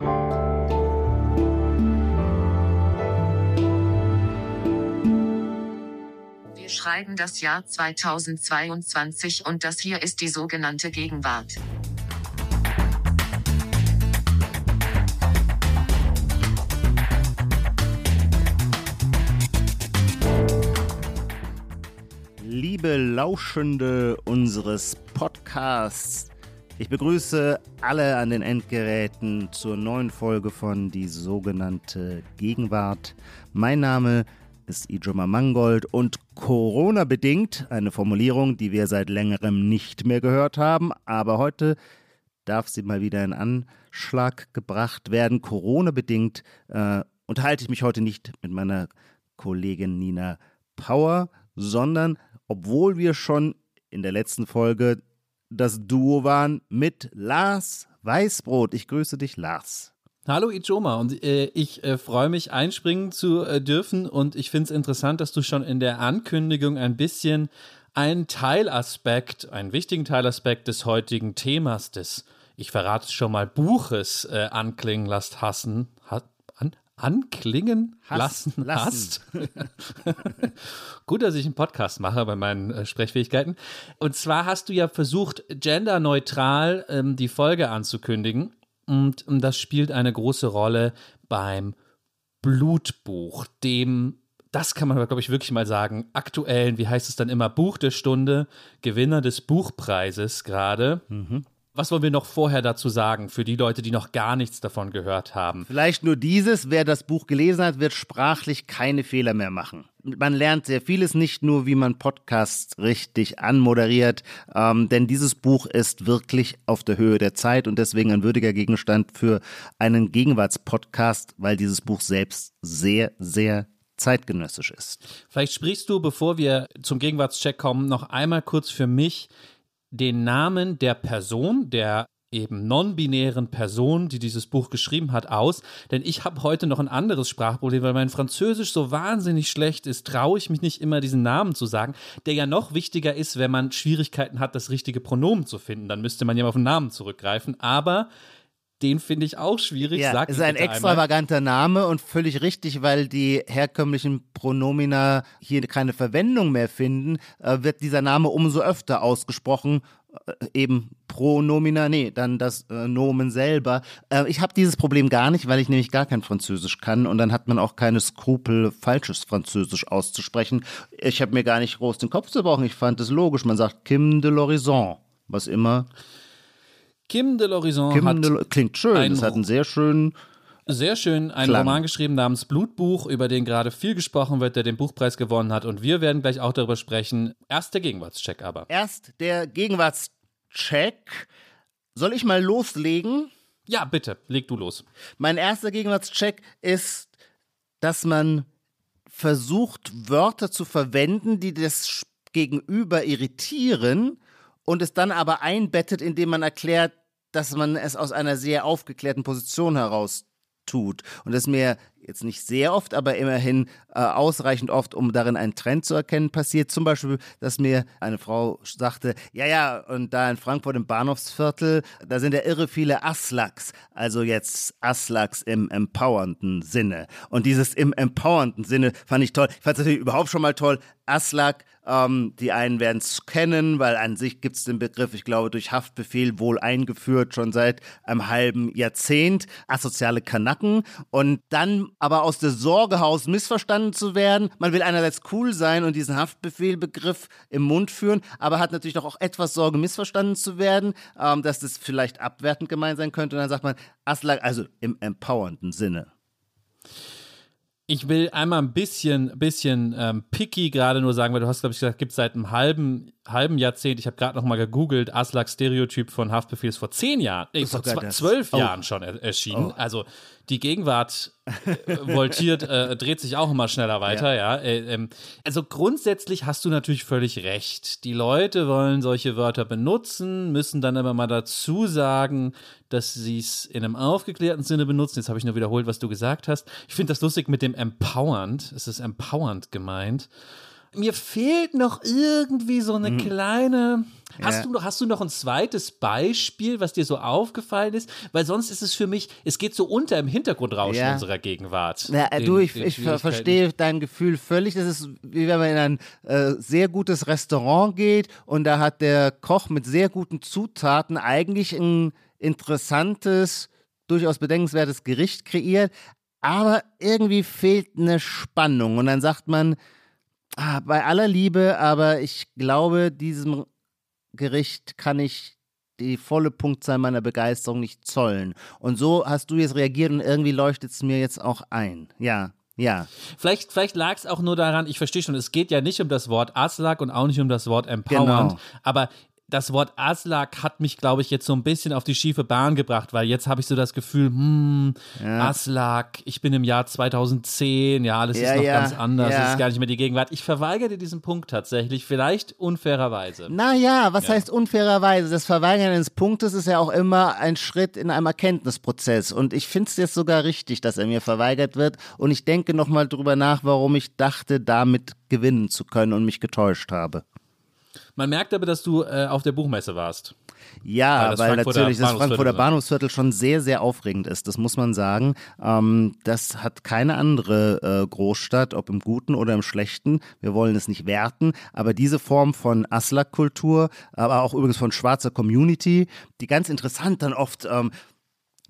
Wir schreiben das Jahr 2022 und das hier ist die sogenannte Gegenwart. Liebe Lauschende unseres Podcasts, ich begrüße alle an den Endgeräten zur neuen Folge von die sogenannte Gegenwart. Mein Name ist Ijoma Mangold und Corona-bedingt, eine Formulierung, die wir seit längerem nicht mehr gehört haben, aber heute darf sie mal wieder in Anschlag gebracht werden. Corona-bedingt äh, unterhalte ich mich heute nicht mit meiner Kollegin Nina Power, sondern obwohl wir schon in der letzten Folge das Duo waren mit Lars Weißbrot. Ich grüße dich, Lars. Hallo Ijoma und äh, ich äh, freue mich einspringen zu äh, dürfen und ich finde es interessant, dass du schon in der Ankündigung ein bisschen einen Teilaspekt, einen wichtigen Teilaspekt des heutigen Themas des, ich verrate es schon mal, Buches äh, anklingen lässt hassen, ha an, anklingen Hass, lassen, lassen. hast. Gut, dass ich einen Podcast mache bei meinen äh, Sprechfähigkeiten. Und zwar hast du ja versucht, genderneutral ähm, die Folge anzukündigen. Und ähm, das spielt eine große Rolle beim Blutbuch, dem, das kann man, glaube ich, wirklich mal sagen, aktuellen, wie heißt es dann immer, Buch der Stunde, Gewinner des Buchpreises gerade. Was wollen wir noch vorher dazu sagen, für die Leute, die noch gar nichts davon gehört haben? Vielleicht nur dieses, wer das Buch gelesen hat, wird sprachlich keine Fehler mehr machen. Man lernt sehr vieles, nicht nur, wie man Podcasts richtig anmoderiert, ähm, denn dieses Buch ist wirklich auf der Höhe der Zeit und deswegen ein würdiger Gegenstand für einen Gegenwartspodcast, weil dieses Buch selbst sehr, sehr zeitgenössisch ist. Vielleicht sprichst du, bevor wir zum Gegenwartscheck kommen, noch einmal kurz für mich den Namen der Person, der eben non-binären Person, die dieses Buch geschrieben hat, aus. Denn ich habe heute noch ein anderes Sprachproblem, weil mein Französisch so wahnsinnig schlecht ist, traue ich mich nicht immer diesen Namen zu sagen, der ja noch wichtiger ist, wenn man Schwierigkeiten hat, das richtige Pronomen zu finden. Dann müsste man ja auf den Namen zurückgreifen. Aber den finde ich auch schwierig. Ja, Sag ist ein bitte einmal. extravaganter Name und völlig richtig, weil die herkömmlichen Pronomina hier keine Verwendung mehr finden, äh, wird dieser Name umso öfter ausgesprochen. Äh, eben Pronomina, nee, dann das äh, Nomen selber. Äh, ich habe dieses Problem gar nicht, weil ich nämlich gar kein Französisch kann und dann hat man auch keine Skrupel, falsches Französisch auszusprechen. Ich habe mir gar nicht groß den Kopf zerbrochen. Ich fand es logisch. Man sagt Kim de l'Horizon, was immer. Kim de l'Horizon Kim hat de klingt schön. Es hat einen sehr schönen Sehr schön, einen Klang. Roman geschrieben namens Blutbuch, über den gerade viel gesprochen wird, der den Buchpreis gewonnen hat. Und wir werden gleich auch darüber sprechen. Erst der Gegenwartscheck aber. Erst der Gegenwartscheck. Soll ich mal loslegen? Ja, bitte, leg du los. Mein erster Gegenwartscheck ist, dass man versucht, Wörter zu verwenden, die das Gegenüber irritieren und es dann aber einbettet, indem man erklärt, dass man es aus einer sehr aufgeklärten Position heraus tut. Und das ist mir jetzt nicht sehr oft, aber immerhin äh, ausreichend oft, um darin einen Trend zu erkennen, passiert. Zum Beispiel, dass mir eine Frau sagte, ja, ja, und da in Frankfurt im Bahnhofsviertel, da sind ja irre viele Aslaks. Also jetzt Aslaks im empowernden Sinne. Und dieses im empowernden Sinne fand ich toll. Ich fand es natürlich überhaupt schon mal toll. Aslak, ähm, die einen werden es kennen, weil an sich gibt es den Begriff, ich glaube, durch Haftbefehl wohl eingeführt, schon seit einem halben Jahrzehnt. Asoziale Kanacken. Und dann aber aus der Sorge heraus missverstanden zu werden. Man will einerseits cool sein und diesen Haftbefehlbegriff im Mund führen, aber hat natürlich doch auch etwas Sorge, missverstanden zu werden, ähm, dass das vielleicht abwertend gemeint sein könnte. Und dann sagt man Aslak, also im empowernden Sinne. Ich will einmal ein bisschen, bisschen ähm, picky gerade nur sagen, weil du hast, glaube ich, gesagt, gibt es seit einem halben, halben Jahrzehnt, ich habe gerade noch mal gegoogelt, Aslak Stereotyp von Haftbefehl ist vor zehn Jahren, nee, vor zwölf Oh. Jahren schon er erschienen. Oh. Also die Gegenwart äh, voltiert, äh, dreht sich auch immer schneller weiter, ja. Äh, ähm, also grundsätzlich hast du natürlich völlig recht. Die Leute wollen solche Wörter benutzen, müssen dann aber mal dazu sagen, dass sie es in einem aufgeklärten Sinne benutzen. Jetzt habe ich nur wiederholt, was du gesagt hast. Ich finde das lustig mit dem empowernd. Es ist empowernd gemeint. Mir fehlt noch irgendwie so eine kleine. Hast, Ja. du noch, hast du noch ein zweites Beispiel, was dir so aufgefallen ist? Weil sonst ist es für mich, es geht so unter im Hintergrundrauschen Ja. unserer Gegenwart. Ja, äh, Den- du, ich, ich verstehe dein Gefühl völlig. Das ist, wie wenn man in ein äh, sehr gutes Restaurant geht und da hat der Koch mit sehr guten Zutaten eigentlich ein interessantes, durchaus bedenkenswertes Gericht kreiert, aber irgendwie fehlt eine Spannung. Und dann sagt man, ah, bei aller Liebe, aber ich glaube, diesem Gericht kann ich die volle Punktzahl meiner Begeisterung nicht zollen. Und so hast du jetzt reagiert und irgendwie leuchtet es mir jetzt auch ein. Ja, ja. Vielleicht, vielleicht lag es auch nur daran, ich verstehe schon, es geht ja nicht um das Wort Aslak und auch nicht um das Wort Empowernd, Genau. aber das Wort Aslak hat mich, glaube ich, jetzt so ein bisschen auf die schiefe Bahn gebracht, weil jetzt habe ich so das Gefühl, hm, Aslak, ich bin im Jahr 2010, ja, alles Ja, ist noch ja, ganz anders, ja. es ist gar nicht mehr die Gegenwart. Ich verweigere diesen Punkt tatsächlich, vielleicht unfairerweise. Naja, was heißt unfairerweise? Das Verweigern eines Punktes ist ja auch immer ein Schritt in einem Erkenntnisprozess. Und ich finde es jetzt sogar richtig, dass er mir verweigert wird. Und ich denke nochmal drüber nach, warum ich dachte, damit gewinnen zu können und mich getäuscht habe. Man merkt aber, dass du äh, auf der Buchmesse warst. Ja, Weil das weil Frankfurter natürlich das Frankfurter so. Bahnhofsviertel schon sehr, sehr aufregend ist. Das muss man sagen. Ähm, das hat keine andere äh, Großstadt, ob im Guten oder im Schlechten. Wir wollen es nicht werten, aber diese Form von Aslak-Kultur, aber auch übrigens von schwarzer Community, die ganz interessant dann oft ähm,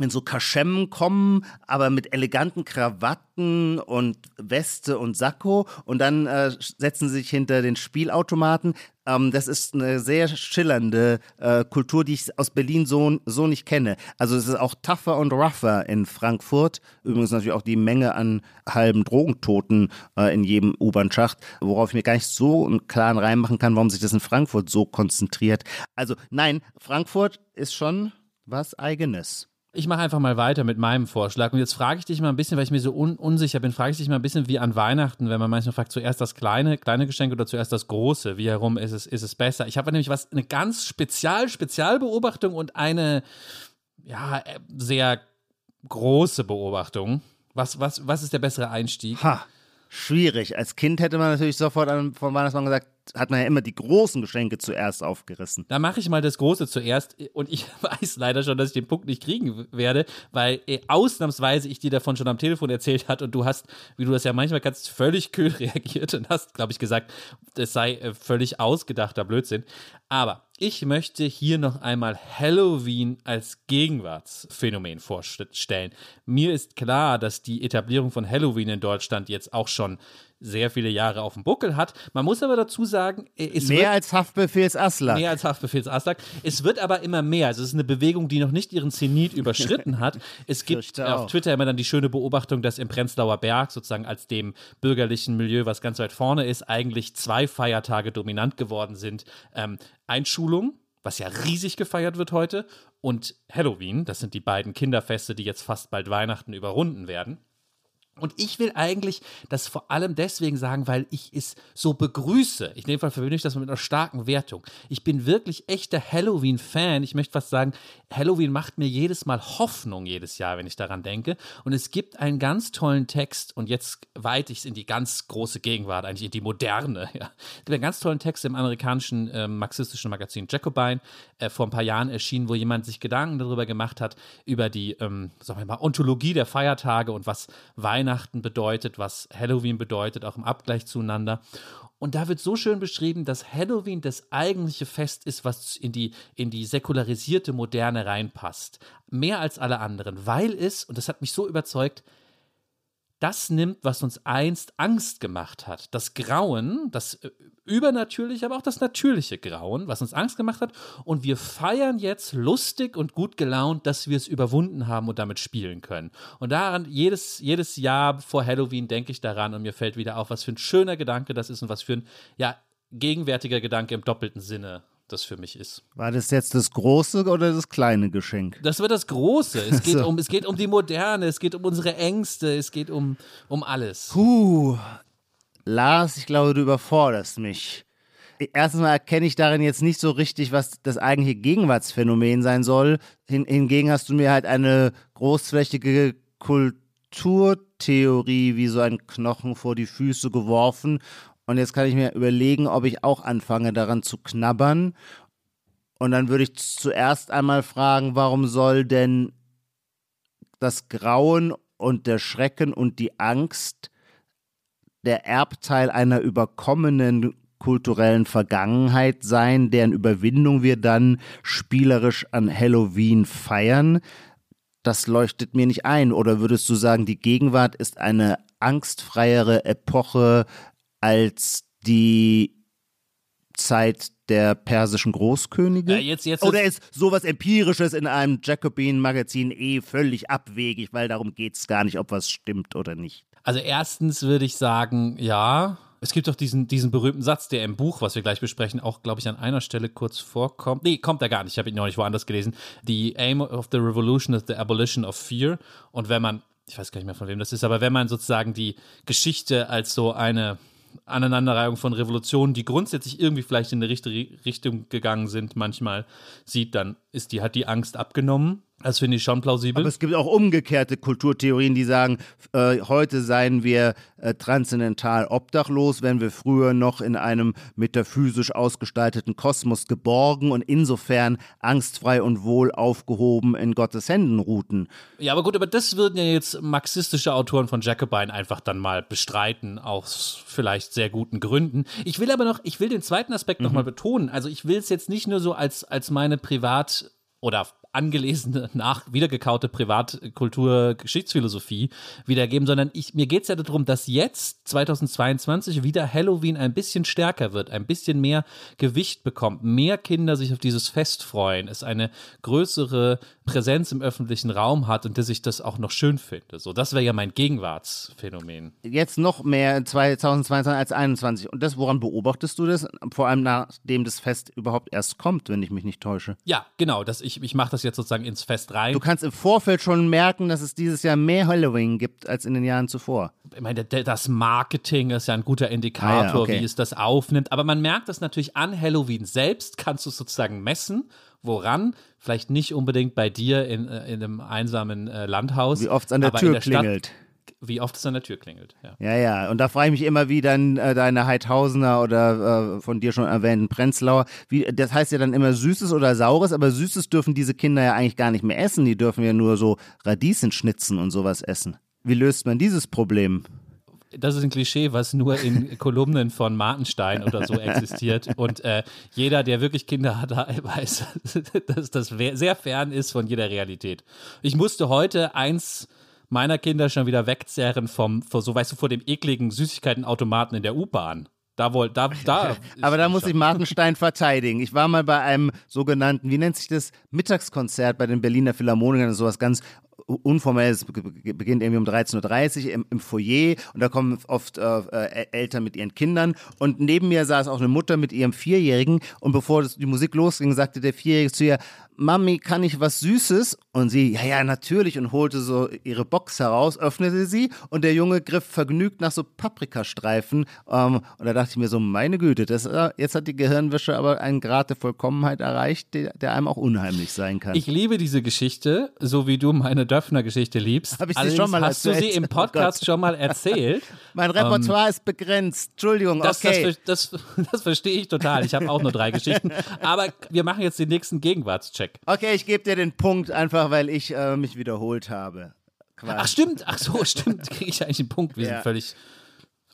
in so Kaschemmen kommen, aber mit eleganten Krawatten und Weste und Sakko und dann äh, setzen sie sich hinter den Spielautomaten. Ähm, das ist eine sehr schillernde äh, Kultur, die ich aus Berlin so, so nicht kenne. Also es ist auch tougher und rougher in Frankfurt. Übrigens natürlich auch die Menge an halben Drogentoten äh, in jedem U-Bahn-Schacht, worauf ich mir gar nicht so einen klaren reinmachen kann, warum sich das in Frankfurt so konzentriert. Also nein, Frankfurt ist schon was Eigenes. Ich mache einfach mal weiter mit meinem Vorschlag. Und jetzt frage ich dich mal ein bisschen, weil ich mir so un unsicher bin, frage ich dich mal ein bisschen wie an Weihnachten, wenn man manchmal fragt, zuerst das kleine, kleine Geschenk oder zuerst das große. Wie herum ist es, ist es besser? Ich habe nämlich was, eine ganz spezial, Spezialbeobachtung und eine, ja, äh, sehr große Beobachtung. Was, was, was ist der bessere Einstieg? Ha, schwierig. Als Kind hätte man natürlich sofort an, vom Weihnachtsmann gesagt, hat man ja immer die großen Geschenke zuerst aufgerissen. Da mache ich mal das Große zuerst und ich weiß leider schon, dass ich den Punkt nicht kriegen werde, weil äh, ausnahmsweise ich dir davon schon am Telefon erzählt hat und du hast, wie du das ja manchmal kannst, völlig kühl reagiert und hast, glaube ich, gesagt, das sei äh, völlig ausgedachter Blödsinn. Aber ich möchte hier noch einmal Halloween als Gegenwartsphänomen vorstellen. Mir ist klar, dass die Etablierung von Halloween in Deutschland jetzt auch schon sehr viele Jahre auf dem Buckel hat. Man muss aber dazu sagen, äh, es wird Mehr als Haftbefehls Aslak. Mehr als Haftbefehlsaslak. Es wird aber immer mehr. Also es ist eine Bewegung, die noch nicht ihren Zenit überschritten hat. Es gibt auf. Twitter immer dann die schöne Beobachtung, dass im Prenzlauer Berg sozusagen als dem bürgerlichen Milieu, was ganz weit vorne ist, eigentlich zwei Feiertage dominant geworden sind. Ähm, Einschulung, was ja riesig gefeiert wird heute, und Halloween. Das sind die beiden Kinderfeste, die jetzt fast bald Weihnachten überrunden werden. Und ich will eigentlich das vor allem deswegen sagen, weil ich es so begrüße. In dem Fall verbinde ich das mit einer starken Wertung. Ich bin wirklich echter Halloween-Fan. Ich möchte fast sagen, Halloween macht mir jedes Mal Hoffnung jedes Jahr, wenn ich daran denke. Und es gibt einen ganz tollen Text, und jetzt weite ich es in die ganz große Gegenwart, eigentlich in die moderne. Ja. Es gibt einen ganz tollen Text im amerikanischen äh, marxistischen Magazin Jacobine, äh, vor ein paar Jahren erschienen, wo jemand sich Gedanken darüber gemacht hat, über die, ähm, sagen wir mal, Ontologie der Feiertage und was Weihnachten bedeutet, was Halloween bedeutet, auch im Abgleich zueinander. Und da wird so schön beschrieben, dass Halloween das eigentliche Fest ist, was in die, in die säkularisierte Moderne reinpasst. Mehr als alle anderen, weil es, und das hat mich so überzeugt, das nimmt, was uns einst Angst gemacht hat. Das Grauen, das äh, übernatürliche, aber auch das natürliche Grauen, was uns Angst gemacht hat. Und wir feiern jetzt lustig und gut gelaunt, dass wir es überwunden haben und damit spielen können. Und daran, jedes, jedes Jahr vor Halloween denke ich daran und mir fällt wieder auf, was für ein schöner Gedanke das ist und was für ein, ja, gegenwärtiger Gedanke im doppelten Sinne das für mich ist. War das jetzt das große oder das kleine Geschenk? Das wird das Große. Es geht, So. um, es geht um die Moderne, es geht um unsere Ängste, es geht um, um alles. Puh. Lars, ich glaube, du überforderst mich. Erstens mal erkenne ich darin jetzt nicht so richtig, was das eigentliche Gegenwartsphänomen sein soll. Hin, hingegen hast du mir halt eine großflächige Kulturtheorie wie so ein Knochen vor die Füße geworfen. Und jetzt kann ich mir überlegen, ob ich auch anfange daran zu knabbern. Und dann würde ich zuerst einmal fragen, warum soll denn das Grauen und der Schrecken und die Angst der Erbteil einer überkommenen kulturellen Vergangenheit sein, deren Überwindung wir dann spielerisch an Halloween feiern. Das leuchtet mir nicht ein. Oder würdest du sagen, die Gegenwart ist eine angstfreiere Epoche als die Zeit der persischen Großkönige? Ja, jetzt, jetzt Oder ist sowas Empirisches in einem Jacobin-Magazin eh völlig abwegig, weil darum geht es gar nicht, ob was stimmt oder nicht? Also erstens würde ich sagen, ja. Es gibt doch diesen, diesen berühmten Satz, der im Buch, was wir gleich besprechen, auch, glaube ich, an einer Stelle kurz vorkommt. Nee, kommt er gar nicht. Ich habe ihn noch nicht woanders gelesen. The aim of the revolution is the abolition of fear. Und wenn man, ich weiß gar nicht mehr, von wem das ist, aber wenn man sozusagen die Geschichte als so eine Aneinanderreihung von Revolutionen, die grundsätzlich irgendwie vielleicht in eine richtige Richtung gegangen sind, manchmal sieht, dann ist die, hat die Angst abgenommen. Das finde ich schon plausibel. Aber es gibt auch umgekehrte Kulturtheorien, die sagen, äh, heute seien wir äh, transzendental obdachlos, wenn wir früher noch in einem metaphysisch ausgestalteten Kosmos geborgen und insofern angstfrei und wohl aufgehoben in Gottes Händen ruhten. Ja, aber gut, aber das würden ja jetzt marxistische Autoren von Jacobin einfach dann mal bestreiten, aus vielleicht sehr guten Gründen. Ich will aber noch, ich will den zweiten Aspekt mhm. nochmal betonen. Also ich will es jetzt nicht nur so als, als meine Privat- oder angelesene, nach wiedergekaute Privatkultur, Geschichtsphilosophie wiedergeben, sondern ich, mir geht es ja darum, dass jetzt 2022 wieder Halloween ein bisschen stärker wird, ein bisschen mehr Gewicht bekommt, mehr Kinder sich auf dieses Fest freuen, es eine größere Präsenz im öffentlichen Raum hat und dass ich das auch noch schön finde. So, das wäre ja mein Gegenwartsphänomen. Jetzt noch mehr 2022 als 2021. Und das, woran beobachtest du das? Vor allem nachdem das Fest überhaupt erst kommt, wenn ich mich nicht täusche. Ja, genau. Das, ich ich mache das jetzt sozusagen ins Fest rein. Du kannst im Vorfeld schon merken, dass es dieses Jahr mehr Halloween gibt als in den Jahren zuvor. Ich meine, das Marketing ist ja ein guter Indikator, ah, ja, okay. wie es das aufnimmt. Aber man merkt das natürlich an Halloween selbst, kannst du sozusagen messen. Woran? Vielleicht nicht unbedingt bei dir in, äh, in einem einsamen äh, Landhaus. Wie oft es an der Tür der klingelt. Stadt, wie oft es an der Tür klingelt. Ja, ja. ja. Und da frage ich mich immer, wie dann äh, deine Heidhausener oder äh, von dir schon erwähnten Prenzlauer, wie, das heißt ja dann immer Süßes oder Saures, aber Süßes dürfen diese Kinder ja eigentlich gar nicht mehr essen. Die dürfen ja nur so Radiesenschnitzen und sowas essen. Wie löst man dieses Problem? das ist ein Klischee, was nur in Kolumnen von Martenstein oder so existiert. Und äh, jeder, der wirklich Kinder hat, weiß, dass das sehr fern ist von jeder Realität. Ich musste heute eins meiner Kinder schon wieder wegzerren vom, so weißt du, vor dem ekligen Süßigkeitenautomaten in der U-Bahn. Da wohl, da, da. Aber da muss ich Martenstein verteidigen. Ich war mal bei einem sogenannten, wie nennt sich das, Mittagskonzert bei den Berliner Philharmonikern, sowas ganz unformell, es beginnt irgendwie um 13.30 Uhr im, im, Foyer und da kommen oft äh, äh, Eltern mit ihren Kindern und neben mir saß auch eine Mutter mit ihrem Vierjährigen und bevor das, die Musik losging, sagte der Vierjährige zu ihr, Mami, kann ich was Süßes? Und sie, ja, ja, natürlich und holte so ihre Box heraus, öffnete sie und der Junge griff vergnügt nach so Paprikastreifen ähm, und da dachte ich mir so, meine Güte, das, äh, jetzt hat die Gehirnwäsche aber einen Grad der Vollkommenheit erreicht, der, der einem auch unheimlich sein kann. Ich liebe diese Geschichte, so wie du meine Döpfner-Geschichte liebst. Habe ich sie schon mal Hast erzählt? du sie im oh Podcast oh schon mal erzählt? mein Repertoire um, ist begrenzt. Entschuldigung, das, okay. Das, das, das verstehe ich total. Ich habe auch nur drei Geschichten. Aber wir machen jetzt den nächsten Gegenwartscheck. Okay, ich gebe dir den Punkt einfach, weil ich äh, mich wiederholt habe. Quasi. Ach stimmt, ach so, stimmt. Kriege ich eigentlich einen Punkt. Wir ja. sind völlig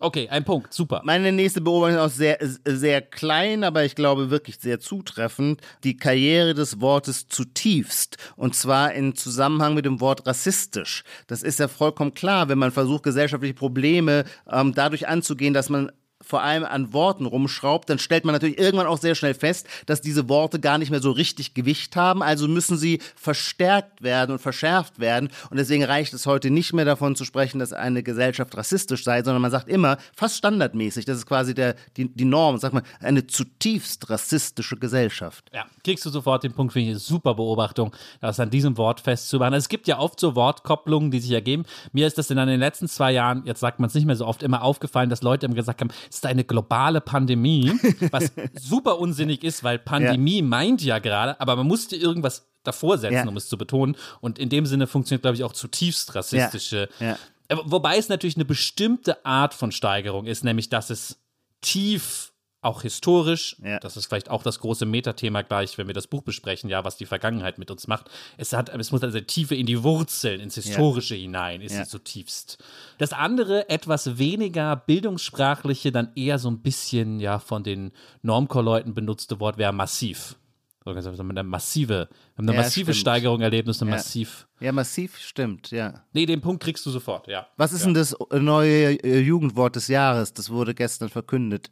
Okay, ein Punkt, super. Meine nächste Beobachtung ist auch sehr, sehr klein, aber ich glaube wirklich sehr zutreffend. Die Karriere des Wortes zutiefst. Und zwar in Zusammenhang mit dem Wort rassistisch. Das ist ja vollkommen klar, wenn man versucht, gesellschaftliche Probleme ähm, dadurch anzugehen, dass man vor allem an Worten rumschraubt, dann stellt man natürlich irgendwann auch sehr schnell fest, dass diese Worte gar nicht mehr so richtig Gewicht haben. Also müssen sie verstärkt werden und verschärft werden. Und deswegen reicht es heute nicht mehr davon zu sprechen, dass eine Gesellschaft rassistisch sei, sondern man sagt immer, fast standardmäßig, das ist quasi der, die, die Norm, sagt man, eine zutiefst rassistische Gesellschaft. Ja, kriegst du sofort den Punkt, finde ich eine super Beobachtung, das an diesem Wort festzumachen. Es gibt ja oft so Wortkopplungen, die sich ergeben. Mir ist das in den letzten zwei Jahren, jetzt sagt man es nicht mehr so oft, immer aufgefallen, dass Leute immer gesagt haben, ist eine globale Pandemie, was super unsinnig ist, weil Pandemie ja. meint ja gerade, aber man musste irgendwas davor setzen, ja. um es zu betonen. Und in dem Sinne funktioniert, glaube ich, auch zutiefst rassistische. Ja. Wobei es natürlich eine bestimmte Art von Steigerung ist, nämlich dass es tief auch historisch, Ja. das ist vielleicht auch das große Metathema gleich, wenn wir das Buch besprechen, ja, was die Vergangenheit mit uns macht. Es hat, es muss also Tiefe in die Wurzeln, ins Historische hinein, ist Ja. es zutiefst. Das andere, etwas weniger bildungssprachliche, dann eher so ein bisschen, ja, von den Normcore-Leuten benutzte Wort wäre massiv. So gesagt, wir haben eine massive, haben eine Ja, massive stimmt. Steigerung erlebt, ist eine Ja. massiv. Ja, massiv stimmt, ja. Nee, den Punkt kriegst du sofort, ja. Was ist ja. denn das neue äh, Jugendwort des Jahres? Das wurde gestern verkündet.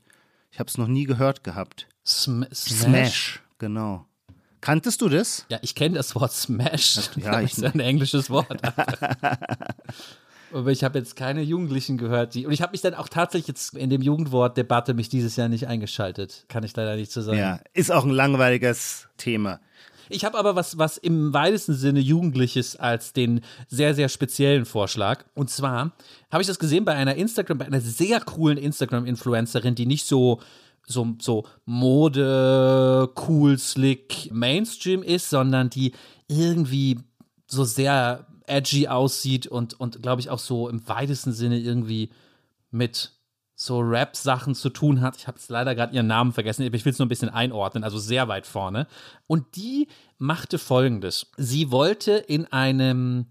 Ich habe es noch nie gehört gehabt. Sm Smash. Smash, genau. Kanntest du das? Ja, ich kenne das Wort Smash. Ja, das ich ist ein englisches Wort. Aber ich habe jetzt keine Jugendlichen gehört, die. Und ich habe mich dann auch tatsächlich jetzt in dem Jugendwort-Debatte mich dieses Jahr nicht eingeschaltet. Kann ich leider nicht so sagen. Ja, ist auch ein langweiliges Thema. Ich habe aber was, was im weitesten Sinne Jugendliches als den sehr, sehr speziellen Vorschlag. Und zwar habe ich das gesehen bei einer Instagram, bei einer sehr coolen Instagram-Influencerin, die nicht so, so, so Mode, cool, slick, Mainstream ist, sondern die irgendwie so sehr edgy aussieht und, und glaube ich auch so im weitesten Sinne irgendwie mit so Rap-Sachen zu tun hat. Ich habe jetzt leider gerade ihren Namen vergessen, aber ich will es nur ein bisschen einordnen, also sehr weit vorne. Und die machte folgendes. Sie wollte in einem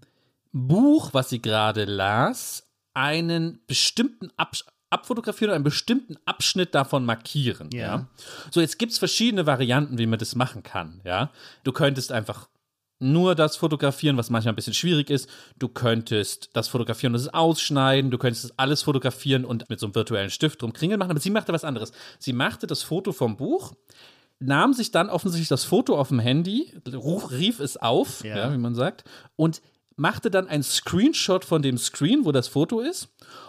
Buch, was sie gerade las, einen bestimmten Absch abfotografieren und einen bestimmten Abschnitt davon markieren. Ja. Ja. So, jetzt gibt es verschiedene Varianten, wie man das machen kann. Ja. Du könntest einfach nur das fotografieren, was manchmal ein bisschen schwierig ist. Du könntest das fotografieren und es ausschneiden. Du könntest das alles fotografieren und mit so einem virtuellen Stift drum Kringel machen. Aber sie machte was anderes. Sie machte das Foto vom Buch, nahm sich dann offensichtlich das Foto auf dem Handy, rief es auf, ja. Ja. wie man sagt, und machte dann ein Screenshot von dem Screen, wo das Foto ist,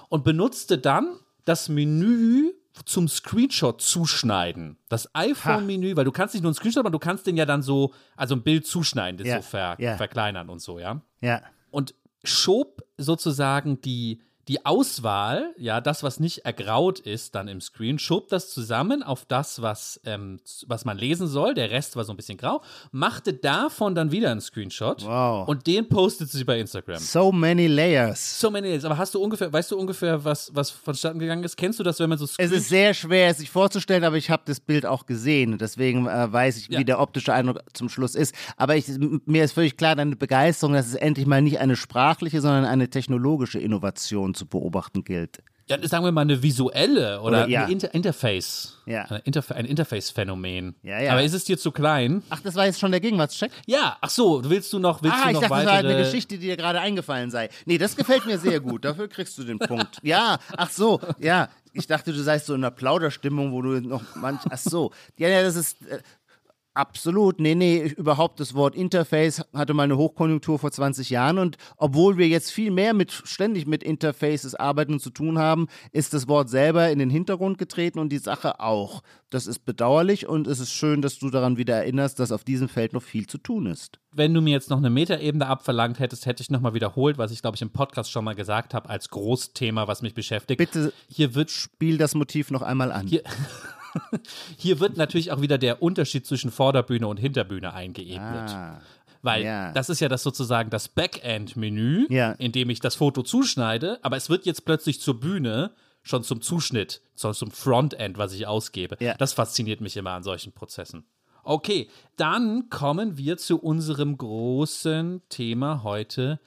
und benutzte dann das Menü zum Screenshot zuschneiden. Das iPhone-Menü, weil du kannst nicht nur einen Screenshot machen, du kannst den ja dann so, also ein Bild zuschneiden, das Ja, so ver ja. verkleinern und so, ja. Ja. Und schob sozusagen die, die Auswahl, ja, das, was nicht ergraut ist, dann im Screen, schob das zusammen auf das, was, ähm, was man lesen soll. Der Rest war so ein bisschen grau, machte davon dann wieder einen Screenshot Wow. und den postet sie bei Instagram. So many layers. So many days. Aber hast du ungefähr, weißt du ungefähr, was, was vonstatten gegangen ist? Kennst du das, wenn man so Es Screen ist sehr schwer, es sich vorzustellen, aber ich habe das Bild auch gesehen. Deswegen äh, weiß ich, Ja. wie der optische Eindruck zum Schluss ist. Aber ich, mir ist völlig klar, deine Begeisterung, dass es endlich mal nicht eine sprachliche, sondern eine technologische Innovation zu beobachten gilt. Ja, sagen wir mal eine visuelle oder, Oder- ja. ein Inter Interface. Ja. Eine Interfa ein Interface-Phänomen. Ja, ja. Aber ist es dir zu klein? Ach, das war jetzt schon der Gegenwartscheck? Ja, ach so, willst du noch, willst Ah, du ich noch dachte, das weitere... war eine Geschichte, die dir gerade eingefallen sei. Nee, das gefällt mir sehr gut. Dafür kriegst du den Punkt. Ja, ach so, ja. Ich dachte, du seist so in einer Plauderstimmung, wo du noch manch. Ach so. Ja, ja, das ist. Absolut, nee, nee, überhaupt das Wort Interface hatte mal eine Hochkonjunktur vor 20 Jahren und obwohl wir jetzt viel mehr mit, ständig mit Interfaces arbeiten und zu tun haben, ist das Wort selber in den Hintergrund getreten und die Sache auch. Das ist bedauerlich und es ist schön, dass du daran wieder erinnerst, dass auf diesem Feld noch viel zu tun ist. Wenn du mir jetzt noch eine Metaebene abverlangt hättest, hätte ich nochmal wiederholt, was ich, glaube ich, im Podcast schon mal gesagt habe, als Großthema, was mich beschäftigt. Bitte Hier wird spiel das Motiv noch einmal an. Hier- Hier wird natürlich auch wieder der Unterschied zwischen Vorderbühne und Hinterbühne eingeebnet. Ah. Weil ja. das ist ja das sozusagen das Backend-Menü, Ja. in dem ich das Foto zuschneide, aber es wird jetzt plötzlich zur Bühne schon zum Zuschnitt, so zum Frontend, was ich ausgebe. Ja. Das fasziniert mich immer an solchen Prozessen. Okay, dann kommen wir zu unserem großen Thema heute.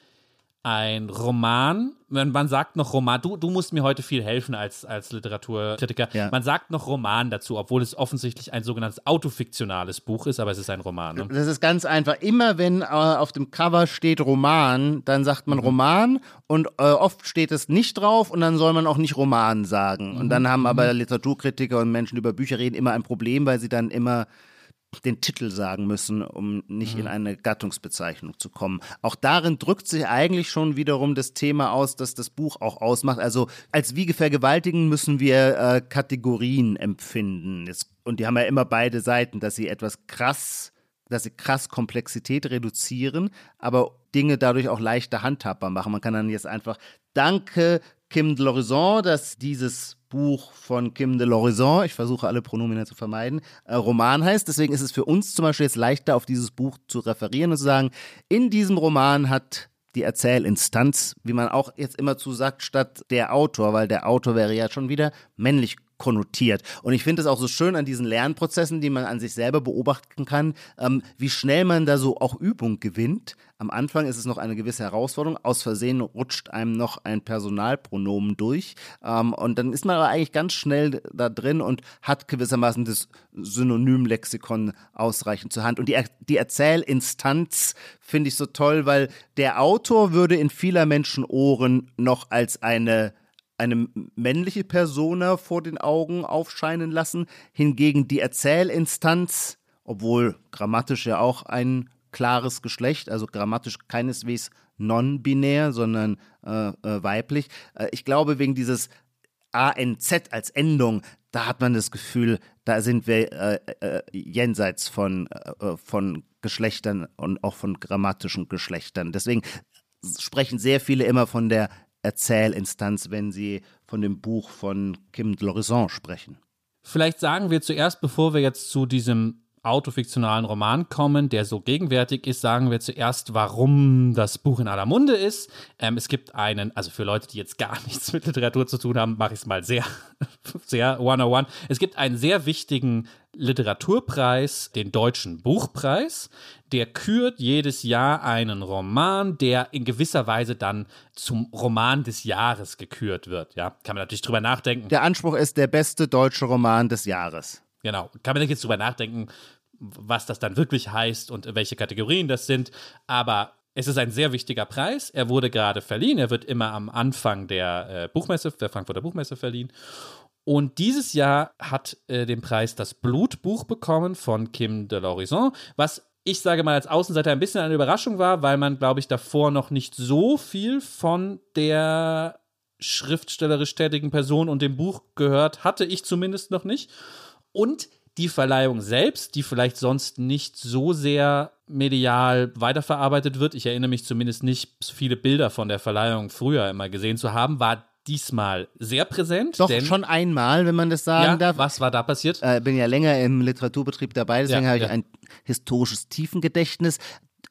Ein Roman, man, man sagt noch Roman, du, du musst mir heute viel helfen als, als Literaturkritiker. Ja. Man sagt noch Roman dazu, obwohl es offensichtlich ein sogenanntes autofiktionales Buch ist, aber es ist ein Roman. Ne? Das ist ganz einfach. Immer wenn äh, auf dem Cover steht Roman, dann sagt man Roman und äh, oft steht es nicht drauf und dann soll man auch nicht Roman sagen. Und dann haben aber Literaturkritiker und Menschen, die über Bücher reden, immer ein Problem, weil sie dann immer den Titel sagen müssen, um nicht in eine Gattungsbezeichnung zu kommen. Auch darin drückt sich eigentlich schon wiederum das Thema aus, dass das Buch auch ausmacht. Also als Wiege vergewaltigen müssen wir äh, Kategorien empfinden. Jetzt, und die haben ja immer beide Seiten, dass sie etwas krass dass sie krass Komplexität reduzieren, aber Dinge dadurch auch leichter handhabbar machen. Man kann dann jetzt einfach, danke Kim de l'Horizon, dass dieses Buch von Kim de l'Horizon, ich versuche alle Pronomina zu vermeiden, äh, Roman heißt. Deswegen ist es für uns zum Beispiel jetzt leichter, auf dieses Buch zu referieren und zu sagen, in diesem Roman hat die Erzählinstanz, wie man auch jetzt immer zu sagt, statt der Autor, weil der Autor wäre ja schon wieder männlich konnotiert. Und ich finde es auch so schön an diesen Lernprozessen, die man an sich selber beobachten kann, ähm, wie schnell man da so auch Übung gewinnt. Am Anfang ist es noch eine gewisse Herausforderung. Aus Versehen rutscht einem noch ein Personalpronomen durch. Ähm, und dann ist man aber eigentlich ganz schnell da drin und hat gewissermaßen das Synonymlexikon ausreichend zur Hand. Und die, die Erzählinstanz finde ich so toll, weil der Autor würde in vieler Menschen Ohren noch als eine eine männliche Persona vor den Augen aufscheinen lassen, hingegen die Erzählinstanz, obwohl grammatisch ja auch ein klares Geschlecht, also grammatisch keineswegs non-binär, sondern äh, äh, weiblich. Äh, ich glaube, wegen dieses ANZ als Endung, da hat man das Gefühl, da sind wir äh, äh, jenseits von, äh, von Geschlechtern und auch von grammatischen Geschlechtern. Deswegen sprechen sehr viele immer von der Erzählinstanz, wenn Sie von dem Buch von Kim de l'Horizon sprechen. Vielleicht sagen wir zuerst, bevor wir jetzt zu diesem autofiktionalen Roman kommen, der so gegenwärtig ist, sagen wir zuerst, warum das Buch in aller Munde ist. Ähm, es gibt einen, also für Leute, die jetzt gar nichts mit Literatur zu tun haben, mache ich es mal sehr, sehr one-on-one. Es gibt einen sehr wichtigen Literaturpreis, den Deutschen Buchpreis. Der kürt jedes Jahr einen Roman, der in gewisser Weise dann zum Roman des Jahres gekürt wird. Ja, kann man natürlich drüber nachdenken. Der Anspruch ist der beste deutsche Roman des Jahres. Genau. Kann man jetzt drüber nachdenken, was das dann wirklich heißt und welche Kategorien das sind. Aber es ist ein sehr wichtiger Preis. Er wurde gerade verliehen. Er wird immer am Anfang der äh, Buchmesse, der Frankfurter Buchmesse verliehen. Und dieses Jahr hat äh, den Preis das Blutbuch bekommen von Kim de l'Horizon, was ich sage mal als Außenseiter ein bisschen eine Überraschung war, weil man, glaube ich, davor noch nicht so viel von der schriftstellerisch tätigen Person und dem Buch gehört hatte, ich zumindest noch nicht. Und die Verleihung selbst, die vielleicht sonst nicht so sehr medial weiterverarbeitet wird, ich erinnere mich zumindest nicht, viele Bilder von der Verleihung früher immer gesehen zu haben, war diesmal sehr präsent. Doch, schon einmal, wenn man das sagen ja, darf. Was war da passiert? Äh, bin ja länger im Literaturbetrieb dabei, deswegen ja, habe ich ja. ein historisches Tiefengedächtnis.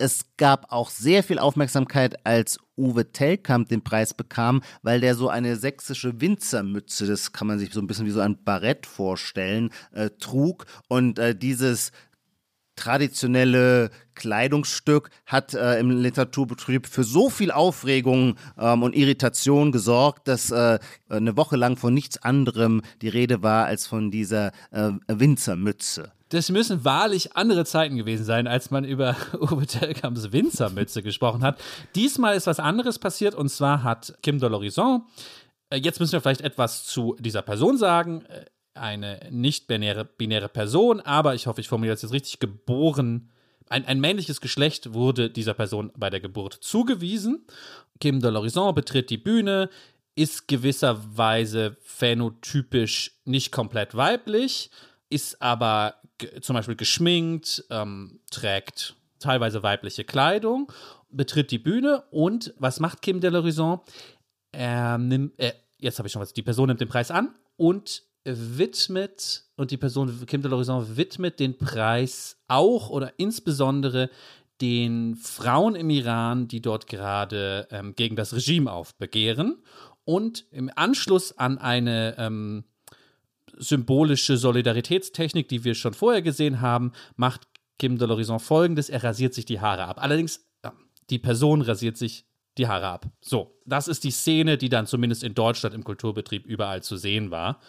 Es gab auch sehr viel Aufmerksamkeit, als Uwe Tellkamp den Preis bekam, weil der so eine sächsische Winzermütze, das kann man sich so ein bisschen wie so ein Barett vorstellen, äh, trug. Und äh, dieses traditionelle Kleidungsstück hat äh, im Literaturbetrieb für so viel Aufregung ähm, und Irritation gesorgt, dass äh, eine Woche lang von nichts anderem die Rede war als von dieser äh, Winzermütze. Das müssen wahrlich andere Zeiten gewesen sein, als man über Uwe Tellkamps Winzermütze gesprochen hat. Diesmal ist was anderes passiert und zwar hat Kim de äh, jetzt müssen wir vielleicht etwas zu dieser Person sagen, äh, eine nicht-binäre binäre Person, aber ich hoffe, ich formuliere das jetzt richtig, geboren. Ein, ein männliches Geschlecht wurde dieser Person bei der Geburt zugewiesen. Kim de betritt die Bühne, ist gewisserweise phänotypisch nicht komplett weiblich, ist aber zum Beispiel geschminkt, ähm, trägt teilweise weibliche Kleidung, betritt die Bühne und was macht Kim de l'Horizon? Er nimmt, äh, jetzt habe ich schon was, die Person nimmt den Preis an und widmet, und die Person Kim de l'Horizon widmet den Preis auch oder insbesondere den Frauen im Iran, die dort gerade ähm, gegen das Regime aufbegehren. Und im Anschluss an eine ähm, symbolische Solidaritätstechnik, die wir schon vorher gesehen haben, macht Kim de l'Horizon folgendes: Er rasiert sich die Haare ab. Allerdings, die Person rasiert sich die Haare ab. So, das ist die Szene, die dann zumindest in Deutschland im Kulturbetrieb überall zu sehen war.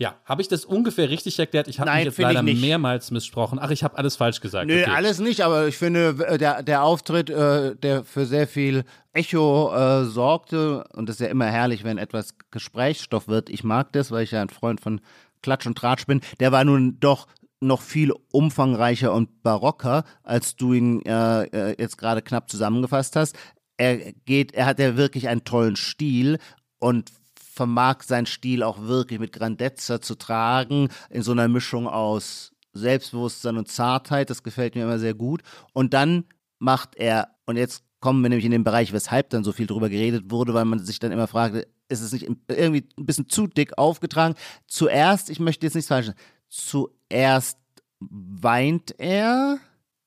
Ja, habe ich das ungefähr richtig erklärt? Ich habe mich jetzt leider mehrmals missprochen. Ach, ich habe alles falsch gesagt. Nö, okay. alles nicht, aber ich finde, äh, der, der Auftritt, äh, der für sehr viel Echo äh, sorgte, und das ist ja immer herrlich, wenn etwas Gesprächsstoff wird. Ich mag das, weil ich ja ein Freund von Klatsch und Tratsch bin. Der war nun doch noch viel umfangreicher und barocker, als du ihn äh, äh jetzt gerade knapp zusammengefasst hast. Er geht, er hat ja wirklich einen tollen Stil und vermag seinen Stil auch wirklich mit Grandezza zu tragen, in so einer Mischung aus Selbstbewusstsein und Zartheit. Das gefällt mir immer sehr gut. Und dann macht er, und jetzt kommen wir nämlich in den Bereich, weshalb dann so viel drüber geredet wurde, weil man sich dann immer fragte, ist es nicht irgendwie ein bisschen zu dick aufgetragen? Zuerst, ich möchte jetzt nichts falsch zuerst weint er,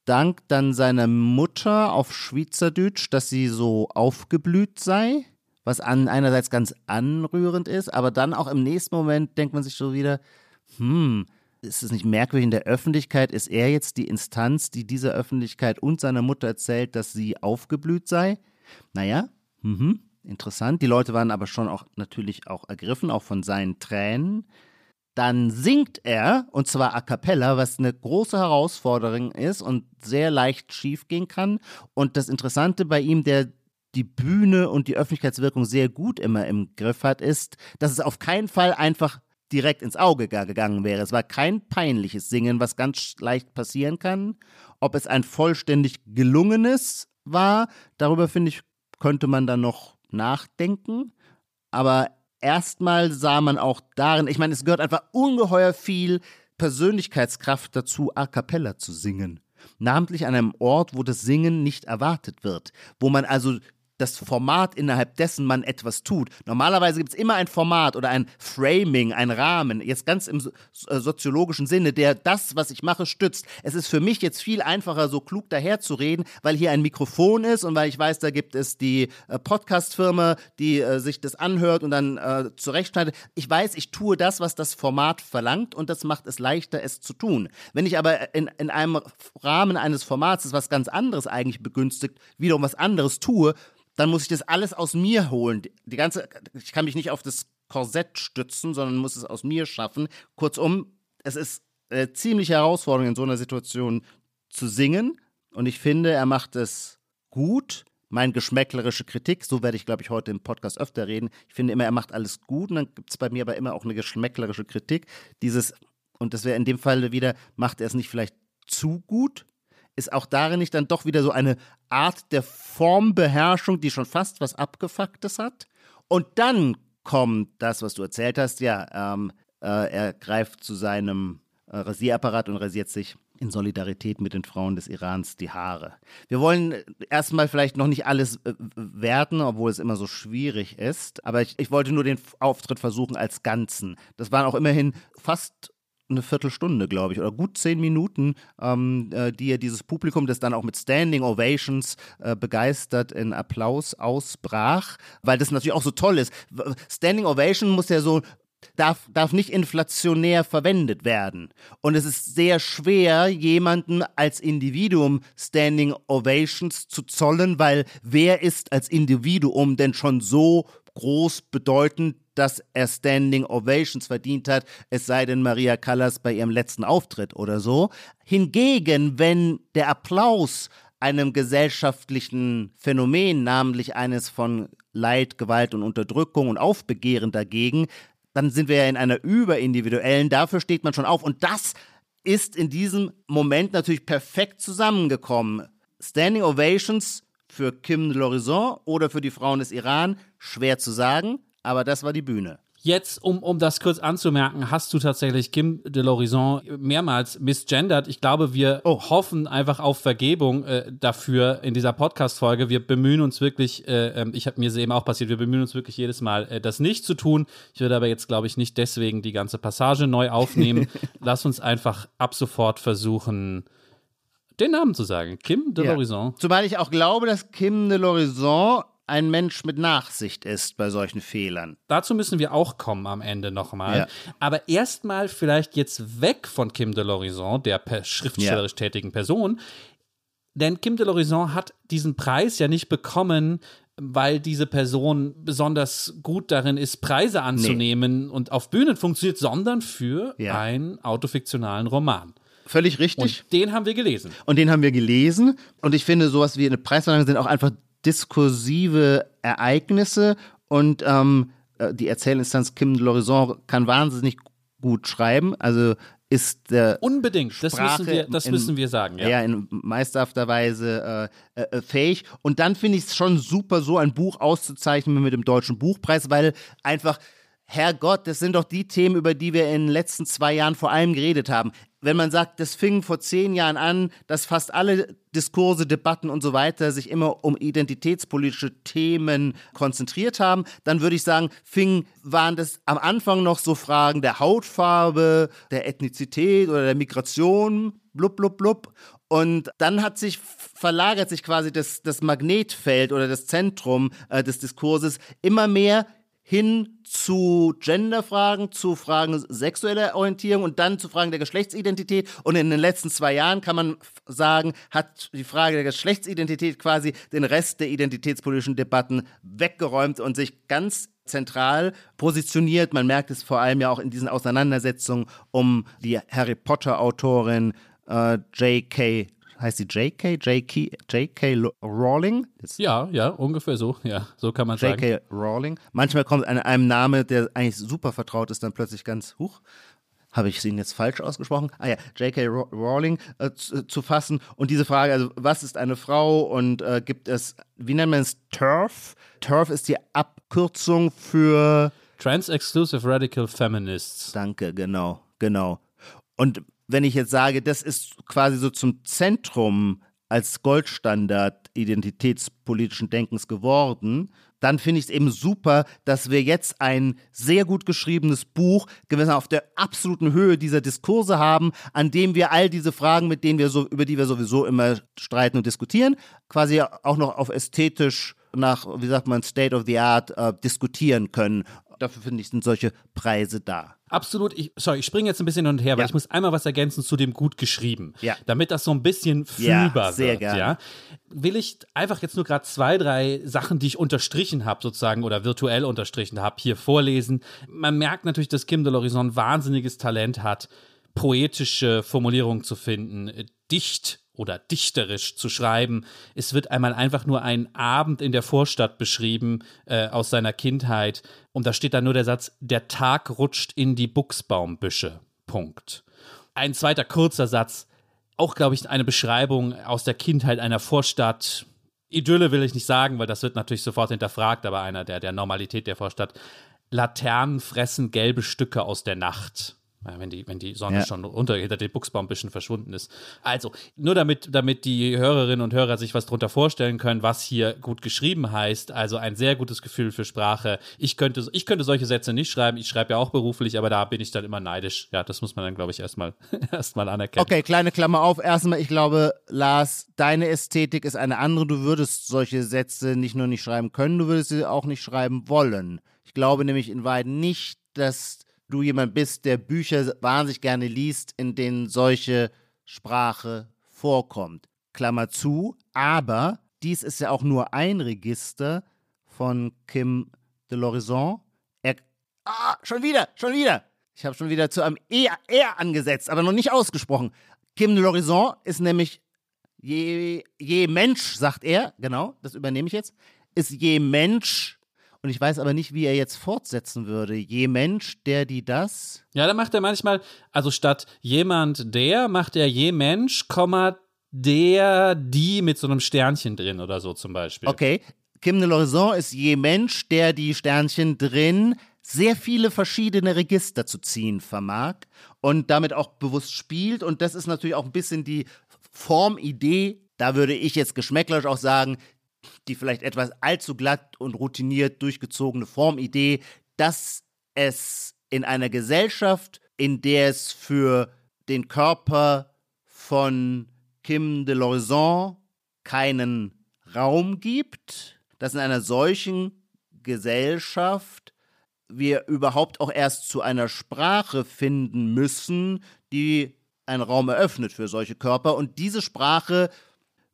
dankt dann seiner Mutter auf Schweizerdeutsch, dass sie so aufgeblüht sei was an einerseits ganz anrührend ist, aber dann auch im nächsten Moment denkt man sich so wieder, hm, ist es nicht merkwürdig in der Öffentlichkeit? Ist er jetzt die Instanz, die dieser Öffentlichkeit und seiner Mutter erzählt, dass sie aufgeblüht sei? Naja, mhm, interessant. Die Leute waren aber schon auch natürlich auch ergriffen, auch von seinen Tränen. Dann singt er, und zwar a cappella, was eine große Herausforderung ist und sehr leicht schiefgehen kann. Und das Interessante bei ihm, der die Bühne und die Öffentlichkeitswirkung sehr gut immer im Griff hat, ist, dass es auf keinen Fall einfach direkt ins Auge gegangen wäre. Es war kein peinliches Singen, was ganz leicht passieren kann. Ob es ein vollständig gelungenes war, darüber finde ich, könnte man dann noch nachdenken. Aber erstmal sah man auch darin, ich meine, es gehört einfach ungeheuer viel Persönlichkeitskraft dazu, a cappella zu singen namentlich an einem Ort, wo das Singen nicht erwartet wird, wo man also das Format, innerhalb dessen man etwas tut. Normalerweise gibt es immer ein Format oder ein Framing, ein Rahmen, jetzt ganz im äh, soziologischen Sinne, der das, was ich mache, stützt. Es ist für mich jetzt viel einfacher, so klug daherzureden, weil hier ein Mikrofon ist und weil ich weiß, da gibt es die äh, Podcast-Firma, die äh, sich das anhört und dann äh, zurechtschneidet. Ich weiß, ich tue das, was das Format verlangt und das macht es leichter, es zu tun. Wenn ich aber in, in einem Rahmen eines Formats, das was ganz anderes eigentlich begünstigt, wiederum was anderes tue, dann muss ich das alles aus mir holen. Die ganze, ich kann mich nicht auf das Korsett stützen, sondern muss es aus mir schaffen. Kurzum, es ist eine ziemliche Herausforderung in so einer Situation zu singen. Und ich finde, er macht es gut. Mein geschmäcklerische Kritik, so werde ich, glaube ich, heute im Podcast öfter reden. Ich finde immer, er macht alles gut und dann gibt es bei mir aber immer auch eine geschmäcklerische Kritik. Dieses, und das wäre in dem Fall wieder, macht er es nicht vielleicht zu gut? Ist auch darin nicht dann doch wieder so eine Art der Formbeherrschung, die schon fast was Abgefucktes hat. Und dann kommt das, was du erzählt hast, ja, ähm, äh, er greift zu seinem äh, Rasierapparat und rasiert sich in Solidarität mit den Frauen des Irans die Haare. Wir wollen erstmal vielleicht noch nicht alles äh, werten, obwohl es immer so schwierig ist, aber ich, ich wollte nur den Auftritt versuchen als Ganzen. Das waren auch immerhin fast eine Viertelstunde, glaube ich, oder gut zehn Minuten, ähm, äh, die er dieses Publikum, das dann auch mit Standing Ovations äh, begeistert in Applaus ausbrach, weil das natürlich auch so toll ist. Standing Ovation muss ja so darf, darf nicht inflationär verwendet werden. Und es ist sehr schwer, jemanden als Individuum Standing Ovations zu zollen, weil wer ist als Individuum denn schon so groß bedeutend, dass er Standing Ovations verdient hat, es sei denn Maria Callas bei ihrem letzten Auftritt oder so. Hingegen, wenn der Applaus einem gesellschaftlichen Phänomen, namentlich eines von Leid, Gewalt und Unterdrückung und Aufbegehren dagegen, dann sind wir ja in einer überindividuellen, dafür steht man schon auf. Und das ist in diesem Moment natürlich perfekt zusammengekommen. Standing Ovations für Kim de l'Horizon oder für die Frauen des Iran, schwer zu sagen, aber das war die Bühne. Jetzt, um, um das kurz anzumerken, hast du tatsächlich Kim de l'Horizon mehrmals misgendert. Ich glaube, wir oh. hoffen einfach auf Vergebung äh, dafür in dieser Podcast-Folge. Wir bemühen uns wirklich, äh, ähm, ich habe mir eben auch passiert, wir bemühen uns wirklich jedes Mal, äh, das nicht zu tun. Ich würde aber jetzt, glaube ich, nicht deswegen die ganze Passage neu aufnehmen. Lass uns einfach ab sofort versuchen, den Namen zu sagen. Kim de ja. l'Horizon. Zumal ich auch glaube, dass Kim de l'Horizon ein Mensch mit Nachsicht ist bei solchen Fehlern. Dazu müssen wir auch kommen am Ende nochmal. Ja. Aber erstmal vielleicht jetzt weg von Kim de l'Horizon, der schriftstellerisch ja. tätigen Person. Denn Kim de l'Horizon hat diesen Preis ja nicht bekommen, weil diese Person besonders gut darin ist, Preise anzunehmen nee. und auf Bühnen funktioniert, sondern für ja. einen autofiktionalen Roman. Völlig richtig. Und den haben wir gelesen. Und den haben wir gelesen. Und ich finde, sowas wie eine Preisverleihung sind auch einfach diskursive Ereignisse und ähm, äh, die Erzählinstanz Kim de l'Horizon kann wahnsinnig gut schreiben. Also ist der unbedingt das müssen wir das in, müssen wir sagen ja, ja in meisterhafter Weise äh, äh, fähig. Und dann finde ich es schon super so ein Buch auszuzeichnen mit dem deutschen Buchpreis weil einfach Herrgott, das sind doch die Themen, über die wir in den letzten zwei Jahren vor allem geredet haben wenn man sagt, das fing vor zehn Jahren an, dass fast alle Diskurse, Debatten und so weiter sich immer um identitätspolitische Themen konzentriert haben, dann würde ich sagen, fing, waren das am Anfang noch so Fragen der Hautfarbe, der Ethnizität oder der Migration, blub, blub, blub. Und dann hat sich verlagert sich quasi das, das Magnetfeld oder das Zentrum äh, des Diskurses immer mehr hin zu Genderfragen, zu Fragen sexueller Orientierung und dann zu Fragen der Geschlechtsidentität. Und in den letzten zwei Jahren kann man sagen, hat die Frage der Geschlechtsidentität quasi den Rest der identitätspolitischen Debatten weggeräumt und sich ganz zentral positioniert. Man merkt es vor allem ja auch in diesen Auseinandersetzungen um die Harry Potter Autorin äh, J.K heißt sie J.K. J.K. Rowling? ja, ja, ungefähr so. Ja, so kann man sagen. J.K. Rowling. Manchmal kommt an einem Name, der eigentlich super vertraut ist, dann plötzlich ganz hoch. Habe ich ihn jetzt falsch ausgesprochen? Ah ja, J.K. Rowling äh, zu, äh, zu, fassen. Und diese Frage, also was ist eine Frau und äh, gibt es, wie nennt man es, TERF? TERF ist die Abkürzung für Trans-Exclusive Radical Feminists. Danke, genau, genau. Und wenn ich jetzt sage, das ist quasi so zum Zentrum als Goldstandard identitätspolitischen Denkens geworden, dann finde ich es eben super, dass wir jetzt ein sehr gut geschriebenes Buch gewissermaßen auf der absoluten Höhe dieser Diskurse haben, an dem wir all diese Fragen, mit denen wir so, über die wir sowieso immer streiten und diskutieren, quasi auch noch auf ästhetisch nach, wie sagt man, State of the Art äh, diskutieren können dafür finde ich, sind solche Preise da. Absolut. Ich, sorry, ich springe jetzt ein bisschen hin und her, weil ja. ich muss einmal was ergänzen zu dem gut geschrieben. Ja. Damit das so ein bisschen fühlbar ja, sehr wird. Gerne. Ja. Will ich einfach jetzt nur gerade zwei, drei Sachen, die ich unterstrichen habe, sozusagen, oder virtuell unterstrichen habe, hier vorlesen. Man merkt natürlich, dass Kim de l'Horizon wahnsinniges Talent hat, poetische Formulierungen zu finden, dicht oder dichterisch zu schreiben. Es wird einmal einfach nur ein Abend in der Vorstadt beschrieben äh, aus seiner Kindheit und da steht dann nur der Satz, der Tag rutscht in die Buchsbaumbüsche. Punkt. Ein zweiter kurzer Satz, auch glaube ich eine Beschreibung aus der Kindheit einer Vorstadt. Idylle will ich nicht sagen, weil das wird natürlich sofort hinterfragt, aber einer der, der Normalität der Vorstadt. Laternen fressen gelbe Stücke aus der Nacht wenn die, wenn die Sonne ja. schon unter hinter den Buchsbaum ein bisschen verschwunden ist. Also, nur damit, damit die Hörerinnen und Hörer sich was darunter vorstellen können, was hier gut geschrieben heißt. Also ein sehr gutes Gefühl für Sprache. Ich könnte, ich könnte solche Sätze nicht schreiben. Ich schreibe ja auch beruflich, aber da bin ich dann immer neidisch. Ja, das muss man dann, glaube ich, erstmal, erstmal anerkennen. Okay, kleine Klammer auf. Erstmal, ich glaube, Lars, deine Ästhetik ist eine andere. Du würdest solche Sätze nicht nur nicht schreiben können, du würdest sie auch nicht schreiben wollen. Ich glaube nämlich in Weiden nicht, dass du jemand bist, der Bücher wahnsinnig gerne liest, in denen solche Sprache vorkommt. Klammer zu, aber dies ist ja auch nur ein Register von Kim de l'Horizon. Er, ah, schon wieder, schon wieder. Ich habe schon wieder zu einem E, R angesetzt, aber noch nicht ausgesprochen. Kim de l'Horizon ist nämlich je, je Mensch, sagt er, genau, das übernehme ich jetzt, ist je Mensch und ich weiß aber nicht, wie er jetzt fortsetzen würde. Je Mensch, der, die, das. Ja, da macht er manchmal, also statt jemand, der, macht er je Mensch, der, die mit so einem Sternchen drin oder so zum Beispiel. Okay. Kim de l'Horizon ist je Mensch, der die Sternchen drin sehr viele verschiedene Register zu ziehen vermag und damit auch bewusst spielt. Und das ist natürlich auch ein bisschen die Formidee. Da würde ich jetzt geschmäcklerisch auch sagen, die vielleicht etwas allzu glatt und routiniert durchgezogene Formidee, dass es in einer Gesellschaft, in der es für den Körper von Kim de l'Horizon keinen Raum gibt, dass in einer solchen Gesellschaft wir überhaupt auch erst zu einer Sprache finden müssen, die einen Raum eröffnet für solche Körper. Und diese Sprache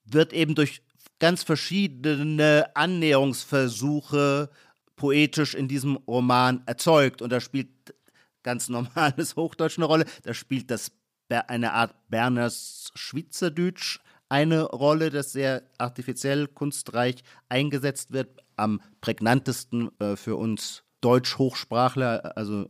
wird eben durch ganz verschiedene Annäherungsversuche poetisch in diesem Roman erzeugt. Und da spielt ganz normales Hochdeutsch eine Rolle. Da spielt das eine Art Berners Schweizerdeutsch eine Rolle, das sehr artifiziell, kunstreich eingesetzt wird. Am prägnantesten äh, für uns Deutsch-Hochsprachler, also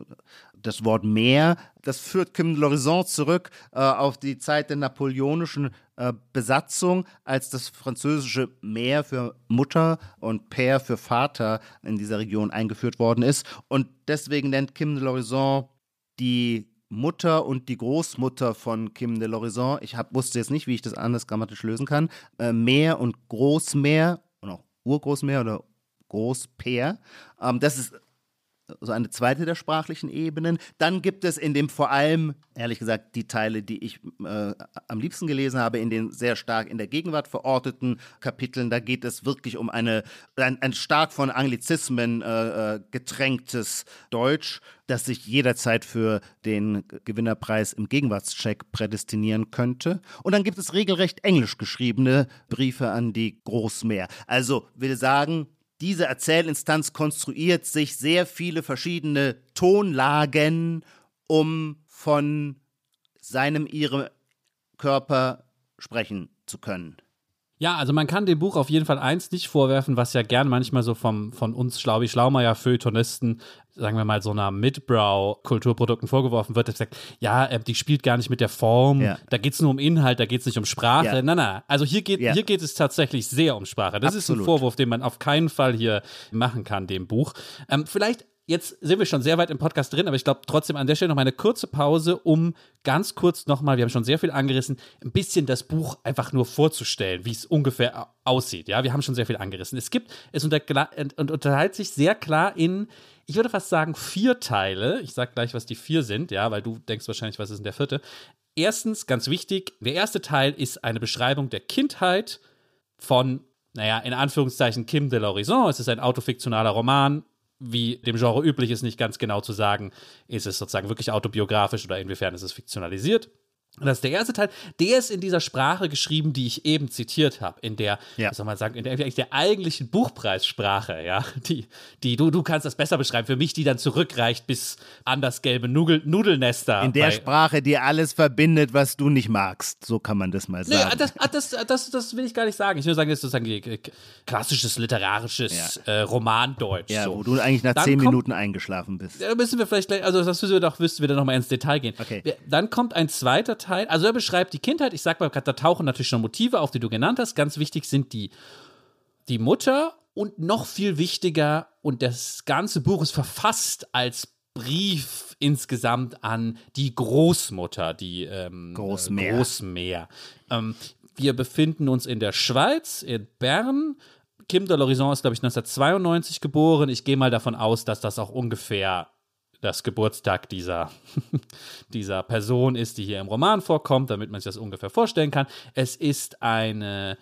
das Wort Meer, das führt Kim Lorison zurück äh, auf die Zeit der napoleonischen äh, Besatzung, als das französische Meer für Mutter und Père für Vater in dieser Region eingeführt worden ist. Und deswegen nennt Kim de l'Horizon die Mutter und die Großmutter von Kim de l'Horizon, ich hab, wusste jetzt nicht, wie ich das anders grammatisch lösen kann, äh, Meer und Großmeer und auch Urgroßmeer oder Großpeer. Ähm, das ist so eine zweite der sprachlichen Ebenen. Dann gibt es in dem vor allem, ehrlich gesagt, die Teile, die ich äh, am liebsten gelesen habe, in den sehr stark in der Gegenwart verorteten Kapiteln. Da geht es wirklich um eine, ein, ein stark von Anglizismen äh, äh getränktes Deutsch, das sich jederzeit für den Gewinnerpreis im Gegenwartscheck prädestinieren könnte. Und dann gibt es regelrecht englisch geschriebene Briefe an die Großmeer. Also will sagen, diese Erzählinstanz konstruiert sich sehr viele verschiedene Tonlagen, um von seinem, ihrem Körper sprechen zu können. Ja, also man kann dem Buch auf jeden Fall eins nicht vorwerfen, was ja gern manchmal so vom, von uns Schlaubi Schlaumeier Feuilletonisten, sagen wir mal so einer Midbrow-Kulturprodukten vorgeworfen wird, sagt, ja, äh, die spielt gar nicht mit der Form, ja. da geht es nur um Inhalt, da geht es nicht um Sprache. Ja. Na, na, also hier geht, ja. hier geht es tatsächlich sehr um Sprache. Das Absolut. ist ein Vorwurf, den man auf keinen Fall hier machen kann, dem Buch. Ähm, vielleicht jetzt sind wir schon sehr weit im Podcast drin, aber ich glaube trotzdem an der Stelle noch mal eine kurze Pause, um ganz kurz nochmal, wir haben schon sehr viel angerissen, ein bisschen das Buch einfach nur vorzustellen, wie es ungefähr aussieht. Ja, wir haben schon sehr viel angerissen. Es gibt, es unterteilt sich sehr klar in, ich würde fast sagen, vier Teile. Ich sage gleich, was die vier sind, ja, weil du denkst wahrscheinlich, was ist denn der vierte. Erstens, ganz wichtig, der erste Teil ist eine Beschreibung der Kindheit von naja, in Anführungszeichen Kim de l'Horizon. Es ist ein autofiktionaler Roman wie dem Genre üblich ist, nicht ganz genau zu sagen, ist es sozusagen wirklich autobiografisch oder inwiefern ist es fiktionalisiert. Und das ist der erste Teil. Der ist in dieser Sprache geschrieben, die ich eben zitiert habe, in der, ja. soll man sagen, in der, der eigentlichen Buchpreissprache, ja, die, die du, du kannst das besser beschreiben, für mich, die dann zurückreicht bis an das gelbe Nudel, Nudelnester. In der bei, Sprache, die alles verbindet, was du nicht magst, so kann man das mal sagen. Nee, das, ah, das, das, das will ich gar nicht sagen. Ich will sagen, das ist sozusagen klassisches literarisches ja. äh, Romandeutsch. Ja, so. wo du eigentlich nach dann zehn kommt, Minuten eingeschlafen bist. Da müssen wir vielleicht gleich, also das müssen wir doch, müssten wir dann nochmal ins Detail gehen. Okay. Dann kommt ein zweiter Teil Teil, also er beschreibt die Kindheit, ich sag mal da tauchen natürlich schon Motive auf, die du genannt hast. Ganz wichtig sind die, die Mutter und noch viel wichtiger, und das ganze Buch ist verfasst als Brief insgesamt an die Großmutter, die ähm, Großmeer. Äh, Großmeer. Ähm, wir befinden uns in der Schweiz, in Bern. Kim de l'Horizon ist, glaube ich, 1992 geboren. Ich gehe mal davon aus, dass das auch ungefähr das Geburtstag dieser, dieser Person ist, die hier im Roman vorkommt, damit man sich das ungefähr vorstellen kann. Es ist eine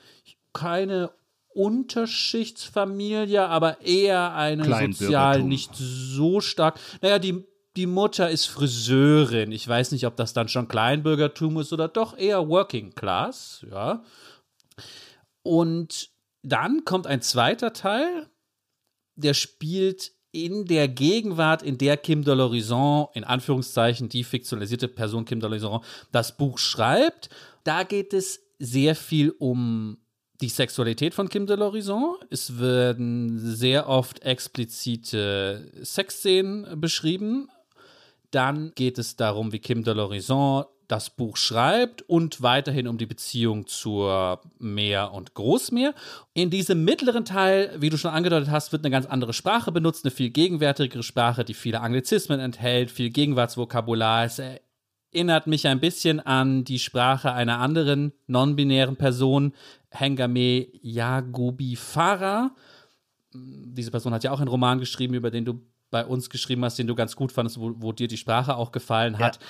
keine Unterschichtsfamilie, aber eher eine sozial nicht so stark. Naja, die, die Mutter ist Friseurin. Ich weiß nicht, ob das dann schon Kleinbürgertum ist oder doch eher Working Class, ja. Und dann kommt ein zweiter Teil, der spielt in der Gegenwart, in der Kim de l'Horizon, in Anführungszeichen die fiktionalisierte Person Kim de l'Horizon, das Buch schreibt, da geht es sehr viel um die Sexualität von Kim de l'Horizon. Es werden sehr oft explizite Sexszenen beschrieben. Dann geht es darum, wie Kim de l'Horizon das Buch schreibt und weiterhin um die Beziehung zur Meer und Großmeer. In diesem mittleren Teil, wie du schon angedeutet hast, wird eine ganz andere Sprache benutzt, eine viel gegenwärtigere Sprache, die viele Anglizismen enthält, viel Gegenwartsvokabular. Es erinnert mich ein bisschen an die Sprache einer anderen non-binären Person, Hengame Yagubi Farah. Diese Person hat ja auch einen Roman geschrieben, über den du bei uns geschrieben hast, den du ganz gut fandest, wo, wo dir die Sprache auch gefallen hat. Ja.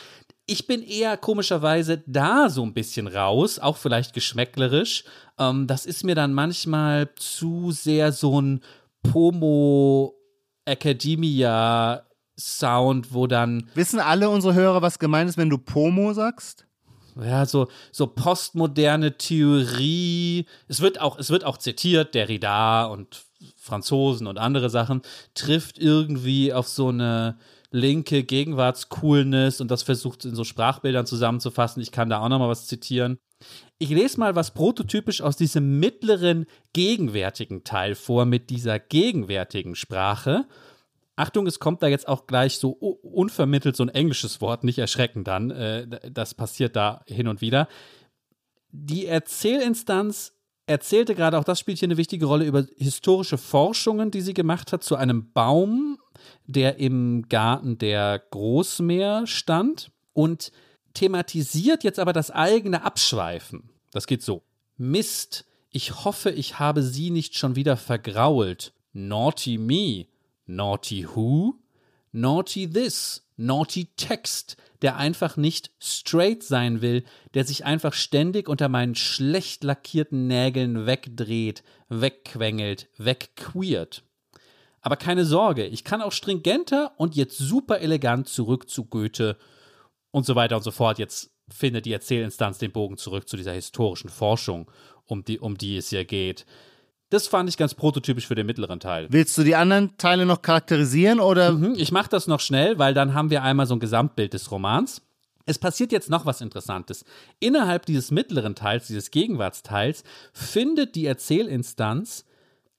Ich bin eher komischerweise da so ein bisschen raus, auch vielleicht geschmäcklerisch. Ähm, das ist mir dann manchmal zu sehr so ein Pomo Academia Sound, wo dann. Wissen alle unsere Hörer, was gemeint ist, wenn du Pomo sagst? Ja, so, so postmoderne Theorie. Es wird auch, es wird auch zitiert, Derrida und Franzosen und andere Sachen, trifft irgendwie auf so eine linke Gegenwartscoolness und das versucht in so Sprachbildern zusammenzufassen. Ich kann da auch noch mal was zitieren. Ich lese mal was prototypisch aus diesem mittleren gegenwärtigen Teil vor mit dieser gegenwärtigen Sprache. Achtung, es kommt da jetzt auch gleich so unvermittelt so ein englisches Wort, nicht erschrecken dann. Äh, das passiert da hin und wieder. Die Erzählinstanz erzählte gerade, auch das spielt hier eine wichtige Rolle, über historische Forschungen, die sie gemacht hat zu einem Baum, der im Garten der Großmeer stand und thematisiert jetzt aber das eigene Abschweifen. Das geht so. Mist, ich hoffe, ich habe sie nicht schon wieder vergrault. Naughty me. Naughty who? Naughty This, Naughty Text, der einfach nicht straight sein will, der sich einfach ständig unter meinen schlecht lackierten Nägeln wegdreht, wegquengelt, wegqueert. Aber keine Sorge, ich kann auch stringenter und jetzt super elegant zurück zu Goethe und so weiter und so fort. Jetzt findet die Erzählinstanz den Bogen zurück zu dieser historischen Forschung, um die, um die es hier geht. Das fand ich ganz prototypisch für den mittleren Teil. Willst du die anderen Teile noch charakterisieren oder? Mhm, ich mache das noch schnell, weil dann haben wir einmal so ein Gesamtbild des Romans. Es passiert jetzt noch was Interessantes. Innerhalb dieses mittleren Teils, dieses Gegenwartsteils, findet die Erzählinstanz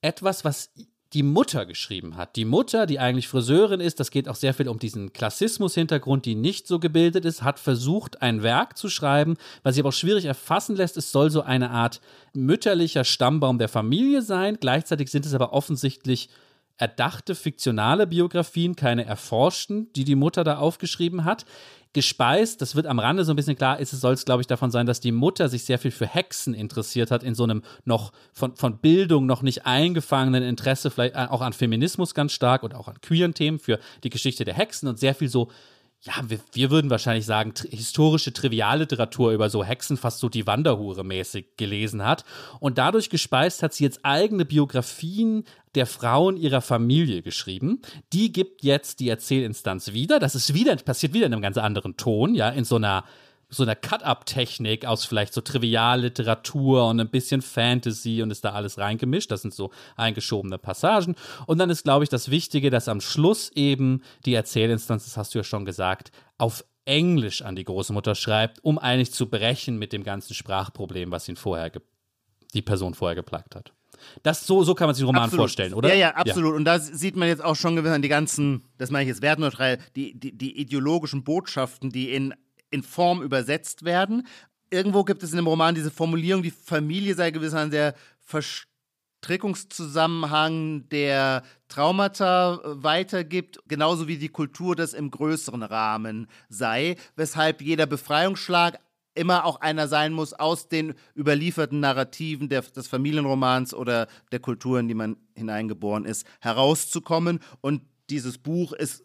etwas, was die Mutter geschrieben hat. Die Mutter, die eigentlich Friseurin ist, das geht auch sehr viel um diesen Klassismus-Hintergrund, die nicht so gebildet ist, hat versucht, ein Werk zu schreiben, was sich aber auch schwierig erfassen lässt. Es soll so eine Art mütterlicher Stammbaum der Familie sein. Gleichzeitig sind es aber offensichtlich erdachte fiktionale Biografien, keine erforschten, die die Mutter da aufgeschrieben hat gespeist. Das wird am Rande so ein bisschen klar, ist es soll es, glaube ich, davon sein, dass die Mutter sich sehr viel für Hexen interessiert hat, in so einem noch von, von Bildung noch nicht eingefangenen Interesse, vielleicht auch an Feminismus ganz stark und auch an queeren Themen für die Geschichte der Hexen und sehr viel so ja, wir, wir würden wahrscheinlich sagen, tri historische Trivialliteratur über so Hexen fast so die Wanderhure mäßig gelesen hat. Und dadurch gespeist hat sie jetzt eigene Biografien der Frauen ihrer Familie geschrieben. Die gibt jetzt die Erzählinstanz wieder. Das ist wieder, passiert wieder in einem ganz anderen Ton, ja, in so einer so einer Cut-Up-Technik aus vielleicht so Trivialliteratur und ein bisschen Fantasy und ist da alles reingemischt. Das sind so eingeschobene Passagen. Und dann ist, glaube ich, das Wichtige, dass am Schluss eben die Erzählinstanz, das hast du ja schon gesagt, auf Englisch an die Großmutter schreibt, um eigentlich zu brechen mit dem ganzen Sprachproblem, was ihn vorher die Person vorher geplagt hat. Das so, so kann man sich den Roman absolut. vorstellen, oder? Ja, ja, absolut. Ja. Und da sieht man jetzt auch schon gewiss die ganzen, das meine ich jetzt wertneutral, die, die, die ideologischen Botschaften, die in in Form übersetzt werden. Irgendwo gibt es in dem Roman diese Formulierung, die Familie sei gewissermaßen der Verstrickungszusammenhang der Traumata äh, weitergibt, genauso wie die Kultur das im größeren Rahmen sei, weshalb jeder Befreiungsschlag immer auch einer sein muss aus den überlieferten Narrativen der, des Familienromans oder der Kultur, in die man hineingeboren ist, herauszukommen. Und dieses Buch ist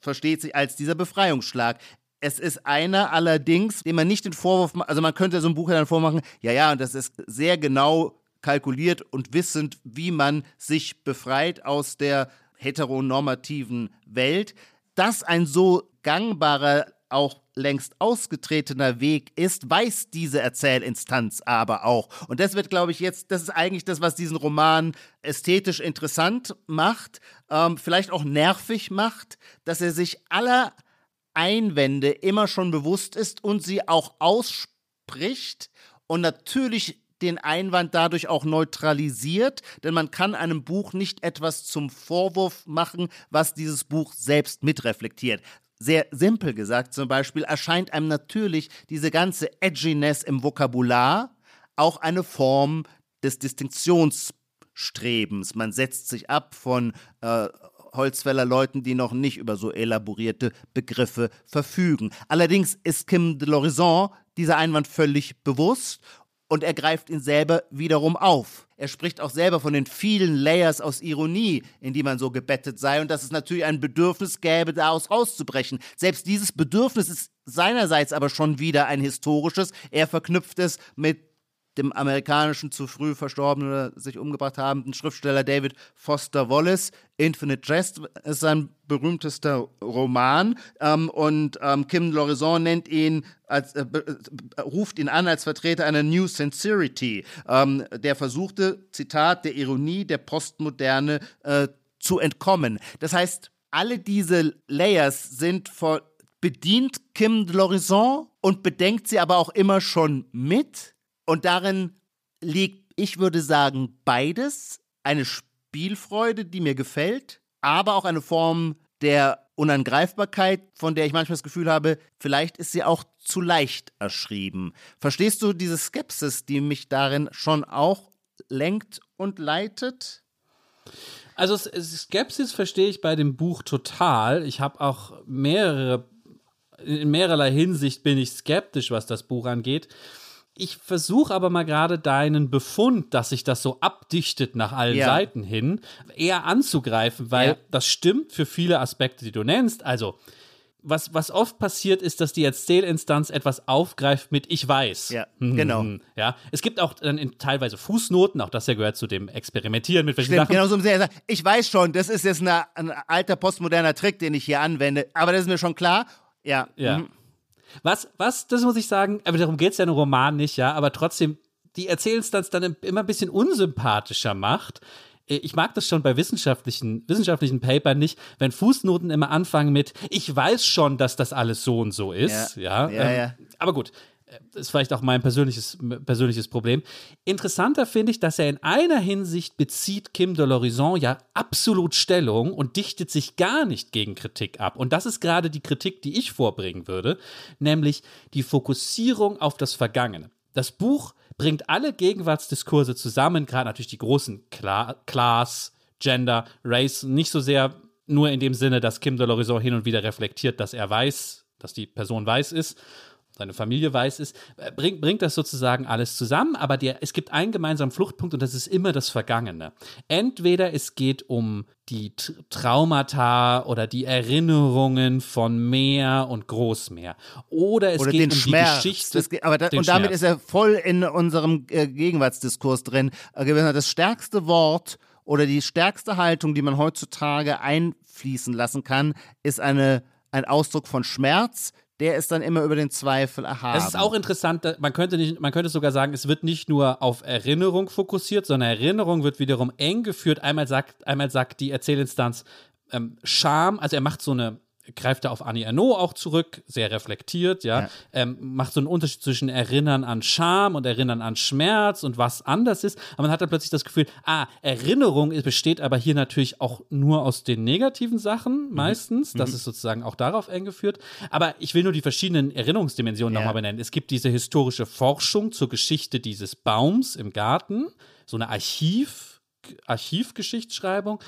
versteht sich als dieser Befreiungsschlag. Es ist einer allerdings, dem man nicht den Vorwurf also man könnte so ein Buch ja dann vormachen, ja, ja, und das ist sehr genau kalkuliert und wissend, wie man sich befreit aus der heteronormativen Welt. Dass ein so gangbarer, auch längst ausgetretener Weg ist, weiß diese Erzählinstanz aber auch. Und das wird, glaube ich, jetzt, das ist eigentlich das, was diesen Roman ästhetisch interessant macht, ähm, vielleicht auch nervig macht, dass er sich aller Einwände immer schon bewusst ist und sie auch ausspricht und natürlich den Einwand dadurch auch neutralisiert, denn man kann einem Buch nicht etwas zum Vorwurf machen, was dieses Buch selbst mitreflektiert. Sehr simpel gesagt zum Beispiel erscheint einem natürlich diese ganze Edginess im Vokabular auch eine Form des Distinktionsstrebens. Man setzt sich ab von äh, Holzfäller Leuten, die noch nicht über so elaborierte Begriffe verfügen. Allerdings ist Kim de l'Horizon dieser Einwand völlig bewusst und er greift ihn selber wiederum auf. Er spricht auch selber von den vielen Layers aus Ironie, in die man so gebettet sei und dass es natürlich ein Bedürfnis gäbe, daraus rauszubrechen. Selbst dieses Bedürfnis ist seinerseits aber schon wieder ein historisches. Er verknüpft es mit dem amerikanischen zu früh verstorbenen oder sich umgebracht habenden Schriftsteller David Foster Wallace. Infinite Jest ist sein berühmtester Roman ähm, und ähm, Kim Lorison nennt ihn als, äh, äh, ruft ihn an als Vertreter einer New Sincerity, ähm, der versuchte, Zitat, der Ironie der Postmoderne äh, zu entkommen. Das heißt, alle diese Layers sind vor bedient Kim Lorison und bedenkt sie aber auch immer schon mit und darin liegt, ich würde sagen, beides. Eine Spielfreude, die mir gefällt, aber auch eine Form der Unangreifbarkeit, von der ich manchmal das Gefühl habe, vielleicht ist sie auch zu leicht erschrieben. Verstehst du diese Skepsis, die mich darin schon auch lenkt und leitet? Also Skepsis verstehe ich bei dem Buch total. Ich habe auch mehrere, in mehrerlei Hinsicht bin ich skeptisch, was das Buch angeht. Ich versuche aber mal gerade deinen Befund, dass sich das so abdichtet nach allen Ja. Seiten hin, eher anzugreifen, weil Ja. das stimmt für viele Aspekte, die du nennst. Also, was, was oft passiert, ist, dass die Erzählinstanz etwas aufgreift mit Ich weiß. Ja, Mhm. genau. Ja, es gibt auch dann in, teilweise Fußnoten, auch das ja gehört zu dem Experimentieren mit verschiedenen Stimmt, Sachen. genau so sagt, ich weiß schon, das ist jetzt eine, ein alter postmoderner Trick, den ich hier anwende, aber das ist mir schon klar. Ja, Ja. mhm. Was, was, das muss ich sagen, aber darum geht es ja im Roman nicht, ja, aber trotzdem die Erzählinstanz dann immer ein bisschen unsympathischer macht. Äh, Ich mag das schon bei wissenschaftlichen, wissenschaftlichen Papern nicht, wenn Fußnoten immer anfangen mit, ich weiß schon, dass das alles so und so ist. Ja, Ja, ähm, ja. Aber gut, das ist vielleicht auch mein persönliches, persönliches Problem. Interessanter finde ich, dass er in einer Hinsicht bezieht Kim de l'Horizon ja absolut Stellung und dichtet sich gar nicht gegen Kritik ab. Und das ist gerade die Kritik, die ich vorbringen würde, nämlich die Fokussierung auf das Vergangene. Das Buch bringt alle Gegenwartsdiskurse zusammen, gerade natürlich die großen Cla Class, Gender, Race, nicht so sehr nur in dem Sinne, dass Kim de l'Horizon hin und wieder reflektiert, dass er weiß, dass die Person weiß ist, seine Familie weiß ist, äh, bringt, bringt das sozusagen alles zusammen, aber der, es gibt einen gemeinsamen Fluchtpunkt und das ist immer das Vergangene. Entweder es geht um die Traumata oder die Erinnerungen von Meer und Großmeer oder es Oder geht den um Schmerz. die Geschichte. Das, ge- aber da, und damit Schmerz. ist er voll in unserem äh, Gegenwartsdiskurs drin. Äh. Das stärkste Wort oder die stärkste Haltung, die man heutzutage einfließen lassen kann, ist eine, ein Ausdruck von Schmerz. Der ist dann immer über den Zweifel erhaben. Es ist auch interessant, man könnte, nicht, man könnte sogar sagen, es wird nicht nur auf Erinnerung fokussiert, sondern Erinnerung wird wiederum eng geführt. Einmal sagt, einmal sagt die Erzählinstanz ähm, Scham, also er macht so eine, greift da auf Annie Ernaux auch zurück, sehr reflektiert, ja, Ja. Ähm, macht so einen Unterschied zwischen Erinnern an Scham und Erinnern an Schmerz und was anders ist. Aber man hat dann plötzlich das Gefühl, ah, Erinnerung besteht aber hier natürlich auch nur aus den negativen Sachen meistens. Das ist sozusagen auch darauf eng geführt. Aber ich will nur die verschiedenen Erinnerungsdimensionen Ja. nochmal benennen. Es gibt diese historische Forschung zur Geschichte dieses Baums im Garten, so eine Archiv, Archivgeschichtsschreibung.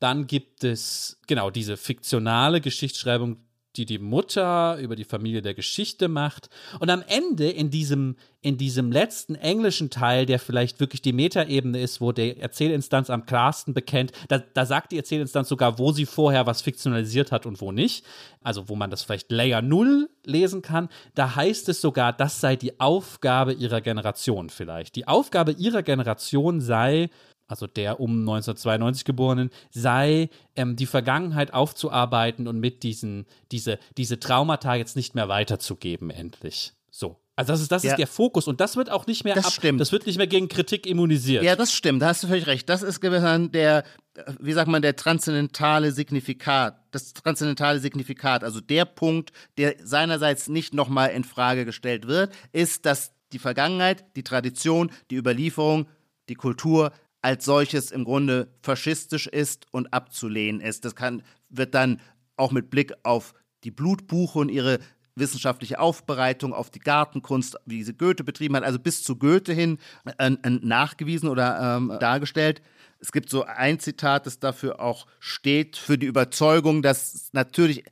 Dann gibt es genau diese fiktionale Geschichtsschreibung, die die Mutter über die Familie der Geschichte macht. Und am Ende in diesem, in diesem letzten englischen Teil, der vielleicht wirklich die Metaebene ist, wo die Erzählinstanz am klarsten bekennt, da, da sagt die Erzählinstanz sogar, wo sie vorher was fiktionalisiert hat und wo nicht. Also wo man das vielleicht Layer 0 lesen kann. Da heißt es sogar, das sei die Aufgabe ihrer Generation vielleicht. Die Aufgabe ihrer Generation sei, also der um 1992 geborenen, sei ähm, die Vergangenheit aufzuarbeiten und mit diesen, diese, diese Traumata jetzt nicht mehr weiterzugeben, endlich. So. Also das ist, das Ja. ist der Fokus und das wird auch nicht mehr Das ab, stimmt. das wird nicht mehr gegen Kritik immunisiert. Ja, das stimmt, da hast du völlig recht. Das ist gewissermaßen der, äh, wie sagt man, der transzendentale Signifikat, das transzendentale Signifikat, also der Punkt, der seinerseits nicht nochmal in Frage gestellt wird, ist, dass die Vergangenheit, die Tradition, die Überlieferung, die Kultur als solches im Grunde faschistisch ist und abzulehnen ist. Das kann, wird dann auch mit Blick auf die Blutbuche und ihre wissenschaftliche Aufbereitung, auf die Gartenkunst, wie sie Goethe betrieben hat, also bis zu Goethe hin äh, nachgewiesen oder ähm, dargestellt. Es gibt so ein Zitat, das dafür auch steht, für die Überzeugung, dass natürlich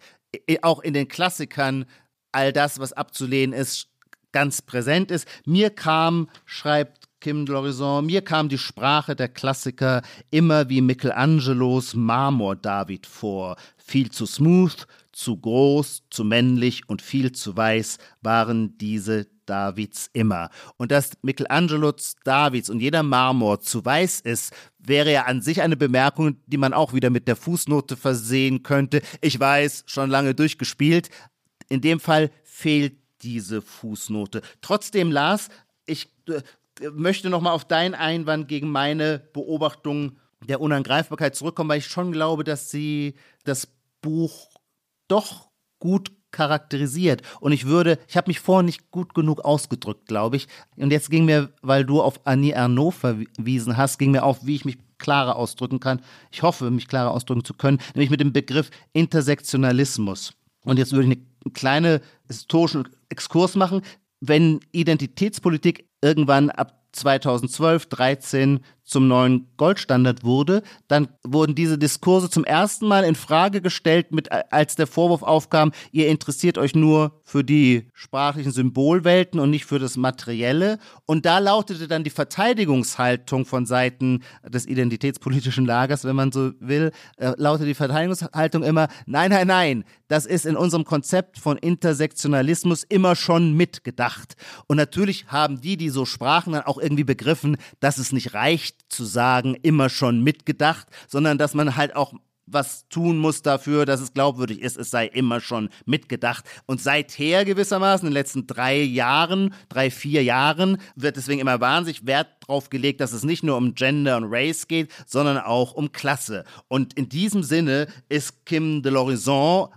äh, auch in den Klassikern all das, was abzulehnen ist, ganz präsent ist. Mir kam, schreibt Kim de mir kam die Sprache der Klassiker immer wie Michelangelos Marmor-David vor. Viel zu smooth, zu groß, zu männlich und viel zu weiß waren diese Davids immer. Und dass Michelangelos Davids und jeder Marmor zu weiß ist, wäre ja an sich eine Bemerkung, die man auch wieder mit der Fußnote versehen könnte. Ich weiß, schon lange durchgespielt. In dem Fall fehlt diese Fußnote. Trotzdem, Lars, ich äh, möchte nochmal auf deinen Einwand gegen meine Beobachtung der Unangreifbarkeit zurückkommen, weil ich schon glaube, dass sie das Buch doch gut charakterisiert. Und ich würde, ich habe mich vorher nicht gut genug ausgedrückt, glaube ich. Und jetzt ging mir, weil du auf Annie Ernaux verwiesen hast, ging mir auf, wie ich mich klarer ausdrücken kann. Ich hoffe, mich klarer ausdrücken zu können, nämlich mit dem Begriff Intersektionalismus. Und jetzt würde ich einen kleinen historischen Exkurs machen. Wenn Identitätspolitik irgendwann ab 2012, 13 zum neuen Goldstandard wurde, dann wurden diese Diskurse zum ersten Mal in Frage gestellt, mit, als der Vorwurf aufkam, ihr interessiert euch nur für die sprachlichen Symbolwelten und nicht für das Materielle. Und da lautete dann die Verteidigungshaltung von Seiten des identitätspolitischen Lagers, wenn man so will, äh, lautete die Verteidigungshaltung immer, nein, nein, nein, das ist in unserem Konzept von Intersektionalismus immer schon mitgedacht. Und natürlich haben die, die so sprachen, dann auch irgendwie begriffen, dass es nicht reicht, zu sagen, immer schon mitgedacht, sondern dass man halt auch was tun muss dafür, dass es glaubwürdig ist, es sei immer schon mitgedacht. Und seither gewissermaßen, in den letzten drei Jahren, drei, vier Jahren, wird deswegen immer wahnsinnig Wert drauf gelegt, dass es nicht nur um Gender und Race geht, sondern auch um Klasse. Und in diesem Sinne ist Kim de l'Horizon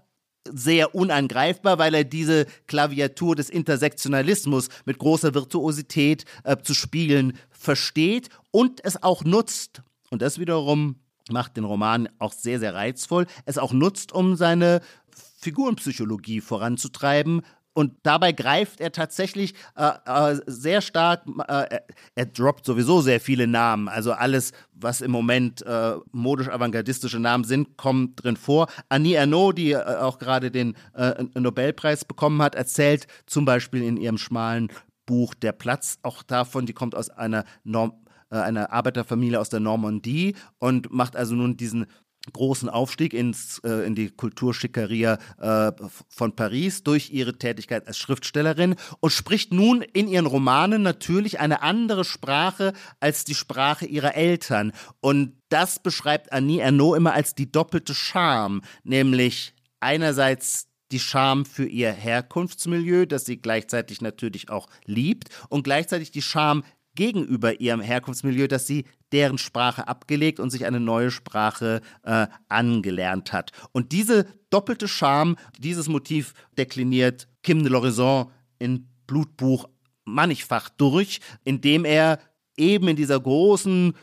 sehr unangreifbar, weil er diese Klaviatur des Intersektionalismus mit großer Virtuosität äh, zu spielen versteht und es auch nutzt. Und das wiederum macht den Roman auch sehr, sehr reizvoll. Es auch nutzt, um seine Figurenpsychologie voranzutreiben, und dabei greift er tatsächlich äh, äh, sehr stark, äh, er droppt sowieso sehr viele Namen. Also alles, was im Moment äh, modisch-avantgardistische Namen sind, kommt drin vor. Annie Ernaux, die äh, auch gerade den äh, Nobelpreis bekommen hat, erzählt zum Beispiel in ihrem schmalen Buch Der Platz auch davon, die kommt aus einer Norm einer Arbeiterfamilie aus der Normandie und macht also nun diesen großen Aufstieg ins, äh, in die Kulturschickeria äh, von Paris durch ihre Tätigkeit als Schriftstellerin und spricht nun in ihren Romanen natürlich eine andere Sprache als die Sprache ihrer Eltern. Und das beschreibt Annie Ernaux immer als die doppelte Charme, nämlich einerseits die Scham für ihr Herkunftsmilieu, das sie gleichzeitig natürlich auch liebt, und gleichzeitig die Scham gegenüber ihrem Herkunftsmilieu, dass sie deren Sprache abgelegt und sich eine neue Sprache äh, angelernt hat. Und diese doppelte Scham, dieses Motiv dekliniert Kim de l'Horizon in Blutbuch mannigfach durch, indem er eben in dieser großen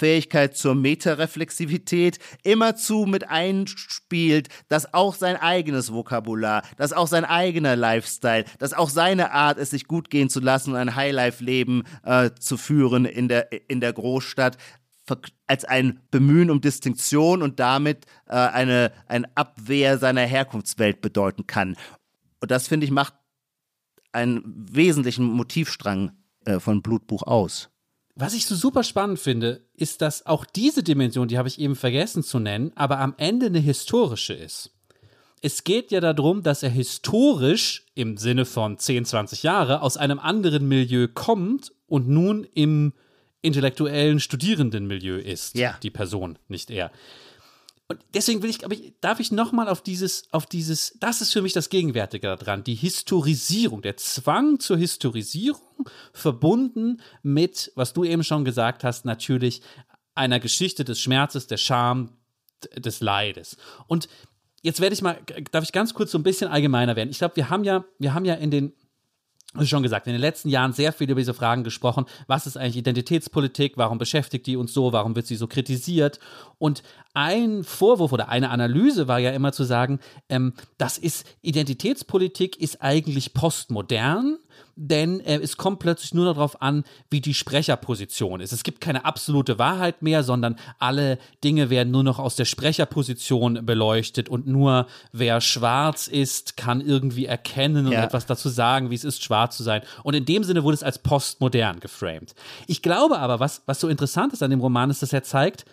Fähigkeit zur Metareflexivität immerzu mit einspielt, dass auch sein eigenes Vokabular, dass auch sein eigener Lifestyle, dass auch seine Art, es sich gut gehen zu lassen und ein Highlife-Leben äh, zu führen in der, in der Großstadt, als ein Bemühen um Distinktion und damit äh, eine, ein Abwehr seiner Herkunftswelt bedeuten kann. Und das, finde ich, macht einen wesentlichen Motivstrang äh, von Blutbuch aus. Was ich so super spannend finde, ist, dass auch diese Dimension, die habe ich eben vergessen zu nennen, aber am Ende eine historische ist. Es geht ja darum, dass er historisch im Sinne von 10, 20 Jahre aus einem anderen Milieu kommt und nun im intellektuellen Studierendenmilieu ist. Ja. Die Person, nicht er. Und deswegen will ich, glaube ich, darf ich nochmal auf dieses, auf dieses, das ist für mich das Gegenwärtige daran, die Historisierung, der Zwang zur Historisierung, verbunden mit, was du eben schon gesagt hast, natürlich einer Geschichte des Schmerzes, der Scham, des Leides. Und jetzt werde ich mal, darf ich ganz kurz so ein bisschen allgemeiner werden. Ich glaube, wir haben ja, wir haben ja in den schon gesagt, in den letzten Jahren sehr viel über diese Fragen gesprochen. Was ist eigentlich Identitätspolitik? Warum beschäftigt die uns so? Warum wird sie so kritisiert? Und ein Vorwurf oder eine Analyse war ja immer zu sagen, ähm, das ist Identitätspolitik ist eigentlich postmodern denn äh, es kommt plötzlich nur darauf an, wie die Sprecherposition ist. Es gibt keine absolute Wahrheit mehr, sondern alle Dinge werden nur noch aus der Sprecherposition beleuchtet und nur wer schwarz ist, kann irgendwie erkennen und ja. etwas dazu sagen, wie es ist, schwarz zu sein. Und in dem Sinne wurde es als postmodern geframed. Ich glaube aber, was, was so interessant ist an dem Roman, ist, dass er zeigt,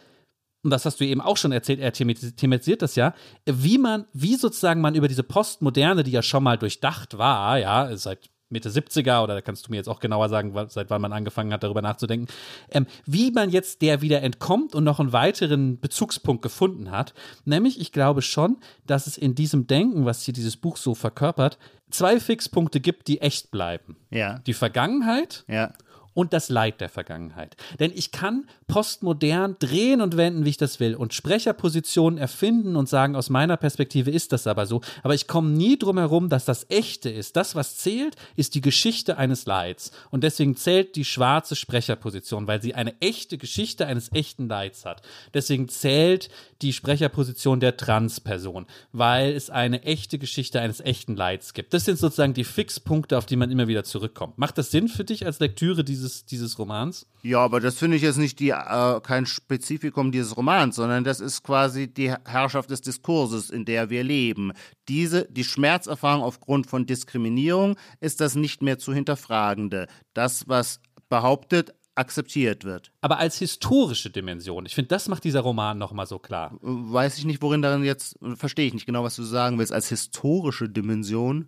und das hast du eben auch schon erzählt, er thematisiert das ja, wie man, wie sozusagen man über diese Postmoderne, die ja schon mal durchdacht war, ja, seit Mitte 70er oder da kannst du mir jetzt auch genauer sagen, seit wann man angefangen hat, darüber nachzudenken, ähm, wie man jetzt der wieder entkommt und noch einen weiteren Bezugspunkt gefunden hat. Nämlich, ich glaube schon, dass es in diesem Denken, was hier dieses Buch so verkörpert, zwei Fixpunkte gibt, die echt bleiben. Ja. Die Vergangenheit ja und das Leid der Vergangenheit. Denn ich kann postmodern drehen und wenden, wie ich das will und Sprecherpositionen erfinden und sagen, aus meiner Perspektive ist das aber so. Aber ich komme nie drum herum, dass das Echte ist. Das, was zählt, ist die Geschichte eines Leids. Und deswegen zählt die schwarze Sprecherposition, weil sie eine echte Geschichte eines echten Leids hat. Deswegen zählt die Sprecherposition der Transperson, weil es eine echte Geschichte eines echten Leids gibt. Das sind sozusagen die Fixpunkte, auf die man immer wieder zurückkommt. Macht das Sinn für dich als Lektüre dieses dieses, dieses Romans? Ja, aber das finde ich jetzt nicht die, äh, kein Spezifikum dieses Romans, sondern das ist quasi die Herrschaft des Diskurses, in der wir leben. Diese, die Schmerzerfahrung aufgrund von Diskriminierung ist das nicht mehr zu hinterfragende. Das, was behauptet, akzeptiert wird. Aber als historische Dimension. Ich finde, das macht dieser Roman nochmal so klar. Weiß ich nicht, worin darin jetzt, verstehe ich nicht genau, was du sagen willst. Als historische Dimension?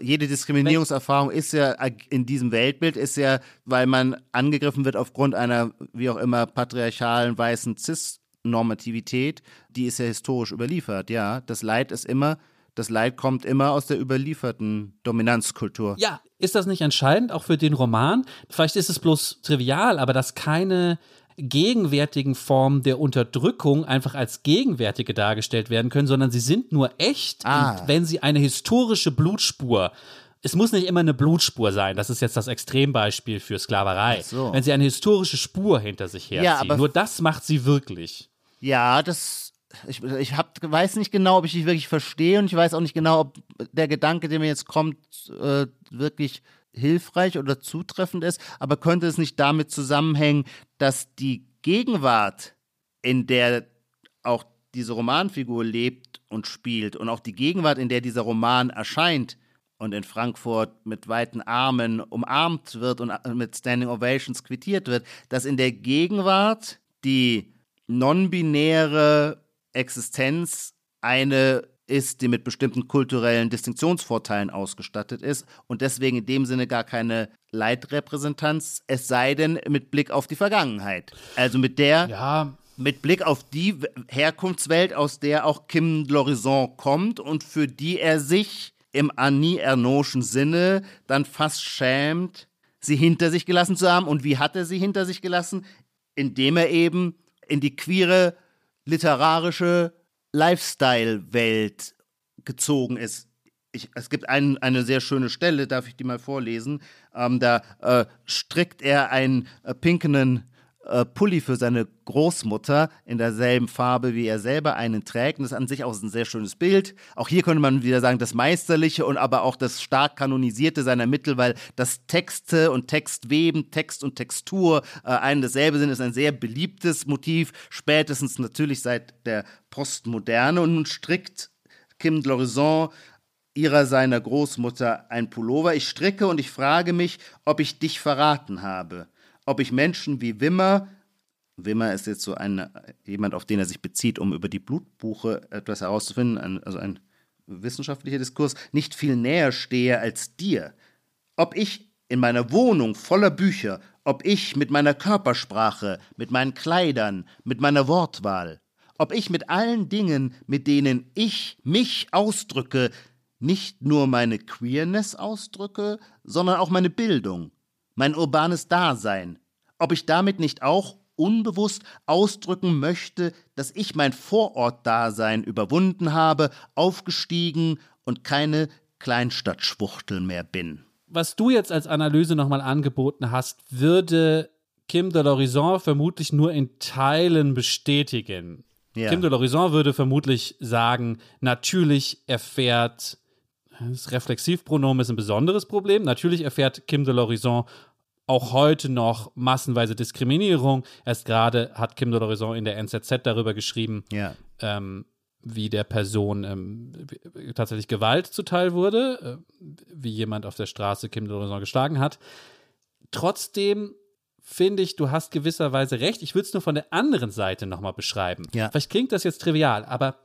Jede Diskriminierungserfahrung ist ja in diesem Weltbild, ist ja, weil man angegriffen wird aufgrund einer, wie auch immer, patriarchalen, weißen Cis-Normativität, die ist ja historisch überliefert, ja. Das Leid ist immer das Leid kommt immer aus der überlieferten Dominanzkultur. Ja, ist das nicht entscheidend auch für den Roman? Vielleicht ist es bloß trivial, aber dass keine gegenwärtigen Formen der Unterdrückung einfach als gegenwärtige dargestellt werden können, sondern sie sind nur echt, ah. wenn sie eine historische Blutspur es muss nicht immer eine Blutspur sein. Das ist jetzt das Extrembeispiel für Sklaverei. So. Wenn sie eine historische Spur hinter sich herziehen. Ja, aber nur das macht sie wirklich. Ja, das ich, ich hab, weiß nicht genau, ob ich dich wirklich verstehe und ich weiß auch nicht genau, ob der Gedanke, der mir jetzt kommt, äh, wirklich hilfreich oder zutreffend ist, aber könnte es nicht damit zusammenhängen, dass die Gegenwart, in der auch diese Romanfigur lebt und spielt und auch die Gegenwart, in der dieser Roman erscheint und in Frankfurt mit weiten Armen umarmt wird und mit Standing Ovations quittiert wird, dass in der Gegenwart die non-binäre Existenz eine ist, die mit bestimmten kulturellen Distinktionsvorteilen ausgestattet ist und deswegen in dem Sinne gar keine Leitrepräsentanz, es sei denn mit Blick auf die Vergangenheit. Also mit der, ja. mit Blick auf die Herkunftswelt, aus der auch Kim Lorison kommt und für die er sich im Annie Ernauschen Sinne dann fast schämt, sie hinter sich gelassen zu haben. Und wie hat er sie hinter sich gelassen? Indem er eben in die queere literarische Lifestyle-Welt gezogen ist. Ich, es gibt ein, eine sehr schöne Stelle, darf ich die mal vorlesen? Ähm, da äh, strickt er einen äh, pinkenen äh, Pulli für seine Großmutter in derselben Farbe, wie er selber einen trägt. Und das ist an sich auch ein sehr schönes Bild. Auch hier könnte man wieder sagen, das Meisterliche und aber auch das stark kanonisierte seiner Mittel, weil das Texte und Textweben, Text und Textur äh, ein dasselbe sind, ist ein sehr beliebtes Motiv, spätestens natürlich seit der Postmoderne. Und nun strickt Kim Lorison ihrer seiner Großmutter ein Pullover. Ich stricke und ich frage mich, ob ich dich verraten habe ob ich Menschen wie Wimmer, Wimmer ist jetzt so ein, jemand, auf den er sich bezieht, um über die Blutbuche etwas herauszufinden, ein, also ein wissenschaftlicher Diskurs, nicht viel näher stehe als dir. Ob ich in meiner Wohnung voller Bücher, ob ich mit meiner Körpersprache, mit meinen Kleidern, mit meiner Wortwahl, ob ich mit allen Dingen, mit denen ich mich ausdrücke, nicht nur meine Queerness ausdrücke, sondern auch meine Bildung, mein urbanes Dasein, ob ich damit nicht auch unbewusst ausdrücken möchte, dass ich mein Vorortdasein überwunden habe, aufgestiegen und keine Kleinstadtschwuchtel mehr bin. Was du jetzt als Analyse nochmal angeboten hast, würde Kim de l'Horizon vermutlich nur in Teilen bestätigen. Ja. Kim de l'Horizon würde vermutlich sagen, natürlich erfährt das Reflexivpronomen ist ein besonderes Problem. Natürlich erfährt Kim de l'Horizon auch heute noch massenweise Diskriminierung. Erst gerade hat Kim de l'Horizon in der NZZ darüber geschrieben, ja. ähm, wie der Person ähm, tatsächlich Gewalt zuteil wurde, äh, wie jemand auf der Straße Kim de l'Horizon geschlagen hat. Trotzdem finde ich, du hast gewisserweise recht. Ich würde es nur von der anderen Seite nochmal beschreiben. Ja. Vielleicht klingt das jetzt trivial, aber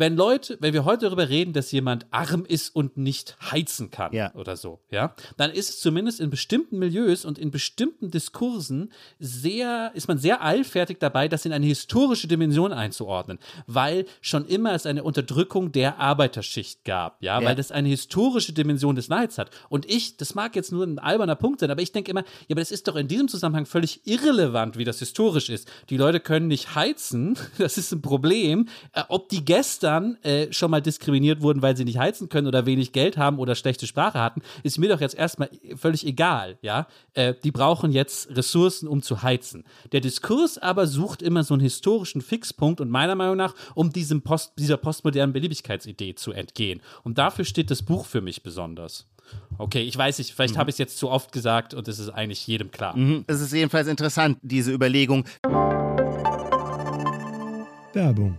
wenn Leute, wenn wir heute darüber reden, dass jemand arm ist und nicht heizen kann ja. oder so, ja, dann ist es zumindest in bestimmten Milieus und in bestimmten Diskursen sehr, ist man sehr eilfertig dabei, das in eine historische Dimension einzuordnen, weil schon immer es eine Unterdrückung der Arbeiterschicht gab, ja, ja. weil das eine historische Dimension des Leids hat. Und ich, das mag jetzt nur ein alberner Punkt sein, aber ich denke immer, ja, aber das ist doch in diesem Zusammenhang völlig irrelevant, wie das historisch ist. Die Leute können nicht heizen, das ist ein Problem. Äh, ob die Gäste dann äh, schon mal diskriminiert wurden, weil sie nicht heizen können oder wenig Geld haben oder schlechte Sprache hatten, ist mir doch jetzt erstmal völlig egal, ja. Äh, die brauchen jetzt Ressourcen, um zu heizen. Der Diskurs aber sucht immer so einen historischen Fixpunkt und meiner Meinung nach, um diesem Post, dieser postmodernen Beliebigkeitsidee zu entgehen. Und dafür steht das Buch für mich besonders. Okay, ich weiß nicht, vielleicht mhm. habe ich es jetzt zu oft gesagt und es ist eigentlich jedem klar. Mhm. Es ist jedenfalls interessant, diese Überlegung. Werbung.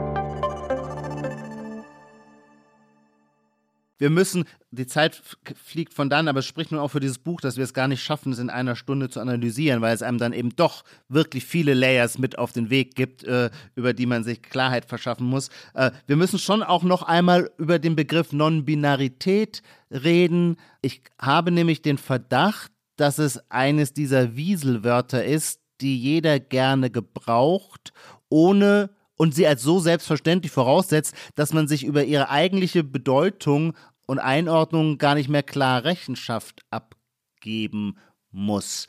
wir müssen, die Zeit fliegt von dann, aber es spricht nun auch für dieses Buch, dass wir es gar nicht schaffen, es in einer Stunde zu analysieren, weil es einem dann eben doch wirklich viele Layers mit auf den Weg gibt, äh, über die man sich Klarheit verschaffen muss. Äh, wir müssen schon auch noch einmal über den Begriff Non-Binarität reden. Ich habe nämlich den Verdacht, dass es eines dieser Wieselwörter ist, die jeder gerne gebraucht, ohne und sie als so selbstverständlich voraussetzt, dass man sich über ihre eigentliche Bedeutung und Einordnung gar nicht mehr klar Rechenschaft abgeben muss.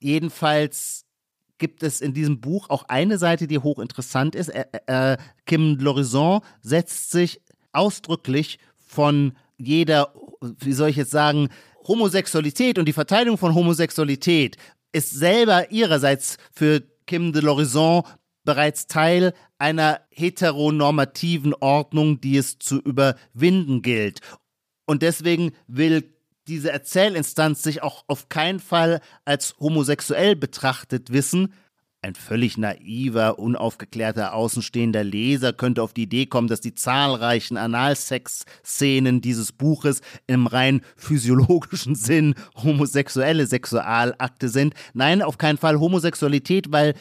Jedenfalls gibt es in diesem Buch auch eine Seite, die hochinteressant ist. Äh, äh, Kim Lorison setzt sich ausdrücklich von jeder, wie soll ich jetzt sagen, Homosexualität und die Verteidigung von Homosexualität ist selber ihrerseits für Kim de Lorison bereits Teil einer heteronormativen Ordnung, die es zu überwinden gilt. Und deswegen will diese Erzählinstanz sich auch auf keinen Fall als homosexuell betrachtet wissen. Ein völlig naiver, unaufgeklärter, außenstehender Leser könnte auf die Idee kommen, dass die zahlreichen Analsex-Szenen dieses Buches im rein physiologischen Sinn homosexuelle Sexualakte sind. Nein, auf keinen Fall Homosexualität, weil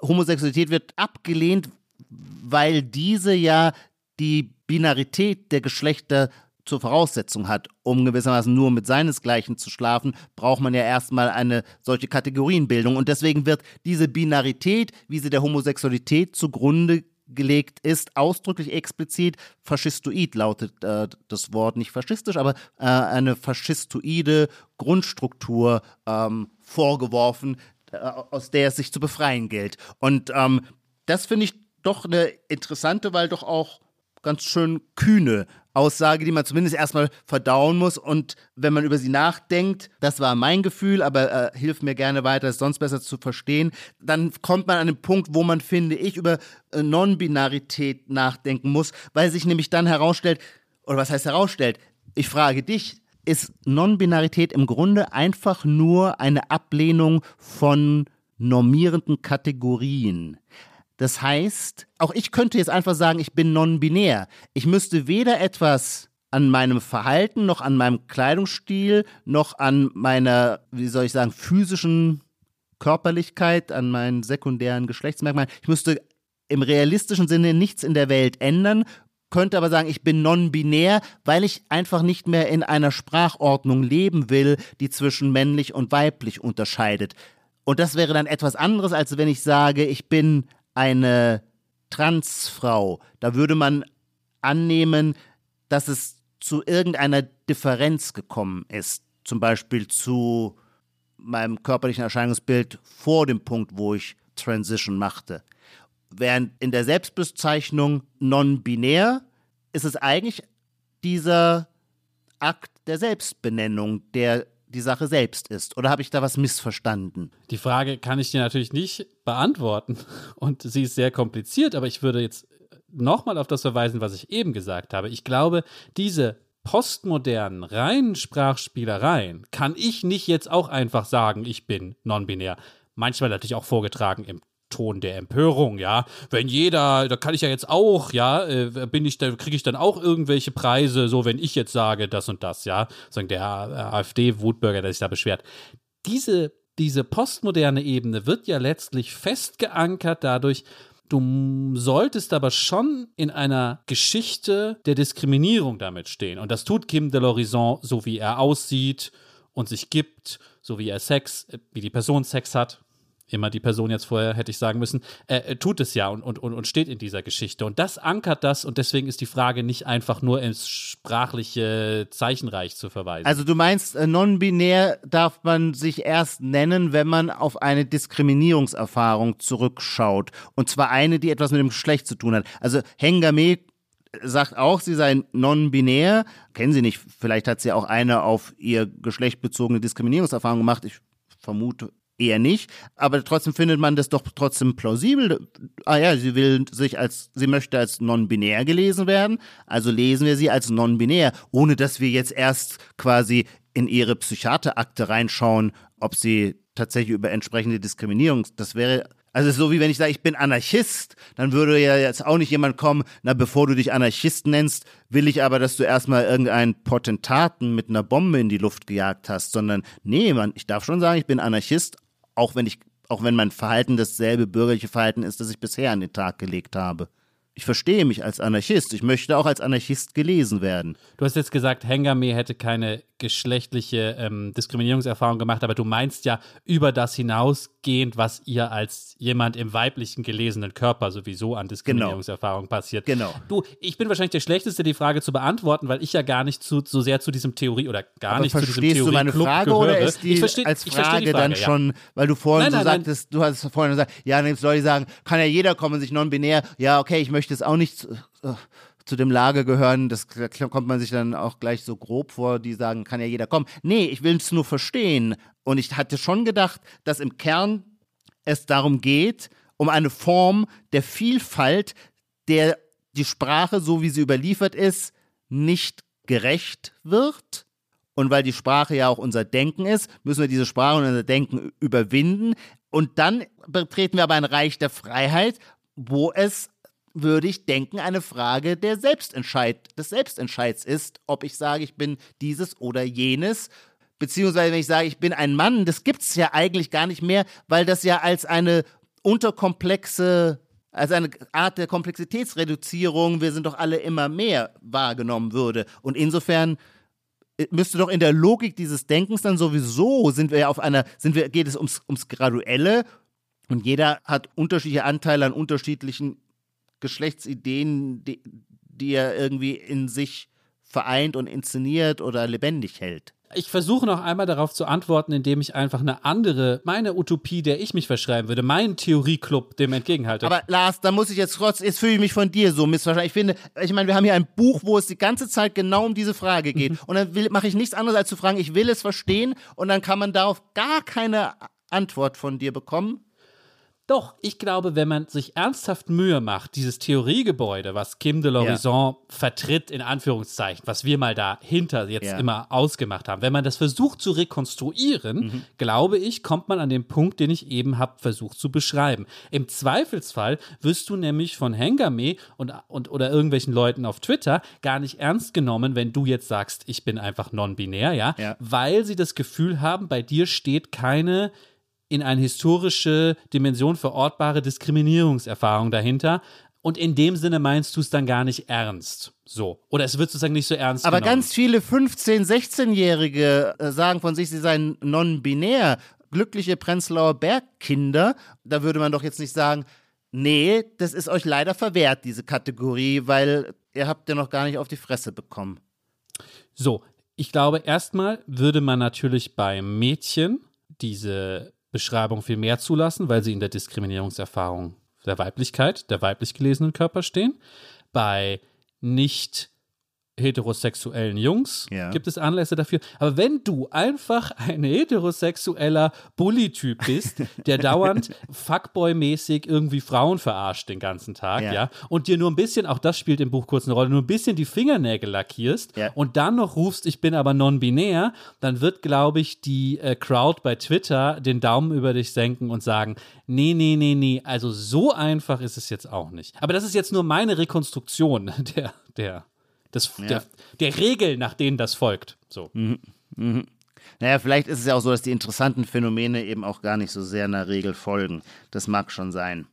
Homosexualität wird abgelehnt, weil diese ja die Binarität der Geschlechter zur Voraussetzung hat, um gewissermaßen nur mit seinesgleichen zu schlafen, braucht man ja erstmal eine solche Kategorienbildung. Und deswegen wird diese Binarität, wie sie der Homosexualität zugrunde gelegt ist, ausdrücklich explizit faschistoid lautet äh, das Wort, nicht faschistisch, aber äh, eine faschistoide Grundstruktur ähm, vorgeworfen, äh, aus der es sich zu befreien gilt. Und ähm, das finde ich doch eine interessante, weil doch auch ganz schön kühne Aussage, die man zumindest erstmal verdauen muss. Und wenn man über sie nachdenkt, das war mein Gefühl, aber äh, hilft mir gerne weiter, es sonst besser zu verstehen, dann kommt man an den Punkt, wo man, finde ich, über äh, Non-Binarität nachdenken muss, weil sich nämlich dann herausstellt, oder was heißt herausstellt? Ich frage dich, ist Non-Binarität im Grunde einfach nur eine Ablehnung von normierenden Kategorien. Das heißt, auch ich könnte jetzt einfach sagen, ich bin non-binär. Ich müsste weder etwas an meinem Verhalten, noch an meinem Kleidungsstil, noch an meiner, wie soll ich sagen, physischen Körperlichkeit, an meinen sekundären Geschlechtsmerkmalen. Ich müsste im realistischen Sinne nichts in der Welt ändern, könnte aber sagen, ich bin non-binär, weil ich einfach nicht mehr in einer Sprachordnung leben will, die zwischen männlich und weiblich unterscheidet. Und das wäre dann etwas anderes, als wenn ich sage, ich bin eine Transfrau, da würde man annehmen, dass es zu irgendeiner Differenz gekommen ist. Zum Beispiel zu meinem körperlichen Erscheinungsbild vor dem Punkt, wo ich Transition machte. Während in der Selbstbezeichnung non-binär ist es eigentlich dieser Akt der Selbstbenennung, der die Sache selbst ist. Oder habe ich da was missverstanden? Die Frage kann ich dir natürlich nicht beantworten. Und sie ist sehr kompliziert, aber ich würde jetzt nochmal auf das verweisen, was ich eben gesagt habe. Ich glaube, diese postmodernen, reinen Sprachspielereien kann ich nicht jetzt auch einfach sagen, ich bin non-binär. Manchmal natürlich auch vorgetragen im Ton der Empörung, ja. Wenn jeder, da kann ich ja jetzt auch, ja, äh, bin ich, da kriege ich dann auch irgendwelche Preise, so wenn ich jetzt sage das und das, ja. Sagen der AfD-Wutbürger, der sich da beschwert. Diese, diese postmoderne Ebene wird ja letztlich festgeankert dadurch, Du solltest aber schon in einer Geschichte der Diskriminierung damit stehen. Und das tut Kim de l'Horizon, so wie er aussieht und sich gibt, so wie er Sex, wie die Person Sex hat, immer die Person jetzt vorher hätte ich sagen müssen, äh, tut es ja und, und, und steht in dieser Geschichte. Und das ankert das und deswegen ist die Frage nicht einfach nur ins sprachliche Zeichenreich zu verweisen. Also du meinst, äh, non-binär darf man sich erst nennen, wenn man auf eine Diskriminierungserfahrung zurückschaut. Und zwar eine, die etwas mit dem Geschlecht zu tun hat. Also Hengame sagt auch, sie sei non-binär. Kennen Sie nicht, vielleicht hat sie auch eine auf ihr Geschlecht bezogene Diskriminierungserfahrung gemacht. Ich vermute eher nicht, aber trotzdem findet man das doch trotzdem plausibel. Ah ja, sie will sich als, sie möchte als non-binär gelesen werden, also lesen wir sie als non-binär, ohne dass wir jetzt erst quasi in ihre Psychiaterakte reinschauen, ob sie tatsächlich über entsprechende Diskriminierung, das wäre also so wie wenn ich sage, ich bin Anarchist, dann würde ja jetzt auch nicht jemand kommen, na bevor du dich Anarchist nennst, will ich aber, dass du erstmal irgendeinen Potentaten mit einer Bombe in die Luft gejagt hast, sondern nee, man, ich darf schon sagen, ich bin Anarchist, auch wenn ich, auch wenn mein Verhalten dasselbe bürgerliche Verhalten ist, das ich bisher an den Tag gelegt habe. Ich verstehe mich als Anarchist. Ich möchte auch als Anarchist gelesen werden. Du hast jetzt gesagt, Hengame hätte keine geschlechtliche ähm, Diskriminierungserfahrung gemacht, aber du meinst ja über das hinausgehend, was ihr als jemand im weiblichen gelesenen Körper sowieso an Diskriminierungserfahrung genau. passiert. Genau. Du, ich bin wahrscheinlich der Schlechteste, die Frage zu beantworten, weil ich ja gar nicht zu, so sehr zu diesem Theorie oder gar aber nicht zu diesem Theorie du meine Frage gehöre. oder ist die ich versteh, als Frage, die Frage dann ja. schon, weil du vorhin nein, so nein, sagtest, du hast vorhin gesagt, ja, dann soll ich sagen, kann ja jeder kommen, sich non-binär, ja, okay, ich möchte es auch nicht äh, zu dem Lager gehören, das da kommt man sich dann auch gleich so grob vor, die sagen, kann ja jeder kommen. Nee, ich will es nur verstehen. Und ich hatte schon gedacht, dass im Kern es darum geht, um eine Form der Vielfalt, der die Sprache, so wie sie überliefert ist, nicht gerecht wird. Und weil die Sprache ja auch unser Denken ist, müssen wir diese Sprache und unser Denken überwinden. Und dann betreten wir aber ein Reich der Freiheit, wo es würde ich denken, eine Frage der Selbstentscheid, des Selbstentscheids ist, ob ich sage, ich bin dieses oder jenes. Beziehungsweise, wenn ich sage, ich bin ein Mann, das gibt es ja eigentlich gar nicht mehr, weil das ja als eine unterkomplexe, als eine Art der Komplexitätsreduzierung, wir sind doch alle immer mehr, wahrgenommen würde. Und insofern äh, müsste doch in der Logik dieses Denkens dann sowieso sind wir ja auf einer, sind wir, geht es ums, ums Graduelle und jeder hat unterschiedliche Anteile an unterschiedlichen Geschlechtsideen, die, die er irgendwie in sich vereint und inszeniert oder lebendig hält. Ich versuche noch einmal darauf zu antworten, indem ich einfach eine andere, meine Utopie, der ich mich verschreiben würde, meinen Theorieclub dem entgegenhalte. Aber Lars, da muss ich jetzt trotz, jetzt fühle ich mich von dir so missverstanden. Ich finde, ich meine, wir haben hier ein Buch, wo es die ganze Zeit genau um diese Frage geht. Mhm. Und dann mache ich nichts anderes als zu fragen, ich will es verstehen und dann kann man darauf gar keine Antwort von dir bekommen. Doch, ich glaube, wenn man sich ernsthaft Mühe macht, dieses Theoriegebäude, was Kim de l'Horizon ja. vertritt, in Anführungszeichen, was wir mal dahinter jetzt ja. immer ausgemacht haben, wenn man das versucht zu rekonstruieren, mhm. glaube ich, kommt man an den Punkt, den ich eben habe versucht zu beschreiben. Im Zweifelsfall wirst du nämlich von Hengame und, und oder irgendwelchen Leuten auf Twitter gar nicht ernst genommen, wenn du jetzt sagst, ich bin einfach non-binär, ja? ja, weil sie das Gefühl haben, bei dir steht keine in eine historische Dimension verortbare Diskriminierungserfahrung dahinter. Und in dem Sinne meinst du es dann gar nicht ernst. So. Oder es wird sozusagen nicht so ernst Aber genommen. ganz viele 15-, 16-Jährige äh, sagen von sich, sie seien non-binär. Glückliche Prenzlauer Bergkinder. Da würde man doch jetzt nicht sagen, nee, das ist euch leider verwehrt, diese Kategorie, weil ihr habt ja noch gar nicht auf die Fresse bekommen. So. Ich glaube, erstmal würde man natürlich bei Mädchen diese Beschreibung viel mehr zulassen, weil sie in der Diskriminierungserfahrung der Weiblichkeit, der weiblich gelesenen Körper stehen. Bei nicht heterosexuellen Jungs ja. gibt es Anlässe dafür. Aber wenn du einfach ein heterosexueller Bully-Typ bist, der dauernd Fuckboy-mäßig irgendwie Frauen verarscht den ganzen Tag, ja. ja. und dir nur ein bisschen, auch das spielt im Buch kurz eine Rolle, nur ein bisschen die Fingernägel lackierst ja. und dann noch rufst, ich bin aber non-binär, dann wird, glaube ich, die äh, Crowd bei Twitter den Daumen über dich senken und sagen, nee, nee, nee, nee, also so einfach ist es jetzt auch nicht. Aber das ist jetzt nur meine Rekonstruktion der, der des, ja. der, der Regel, nach denen das folgt. So. Mhm. Mhm. Naja, vielleicht ist es ja auch so, dass die interessanten Phänomene eben auch gar nicht so sehr einer Regel folgen. Das mag schon sein.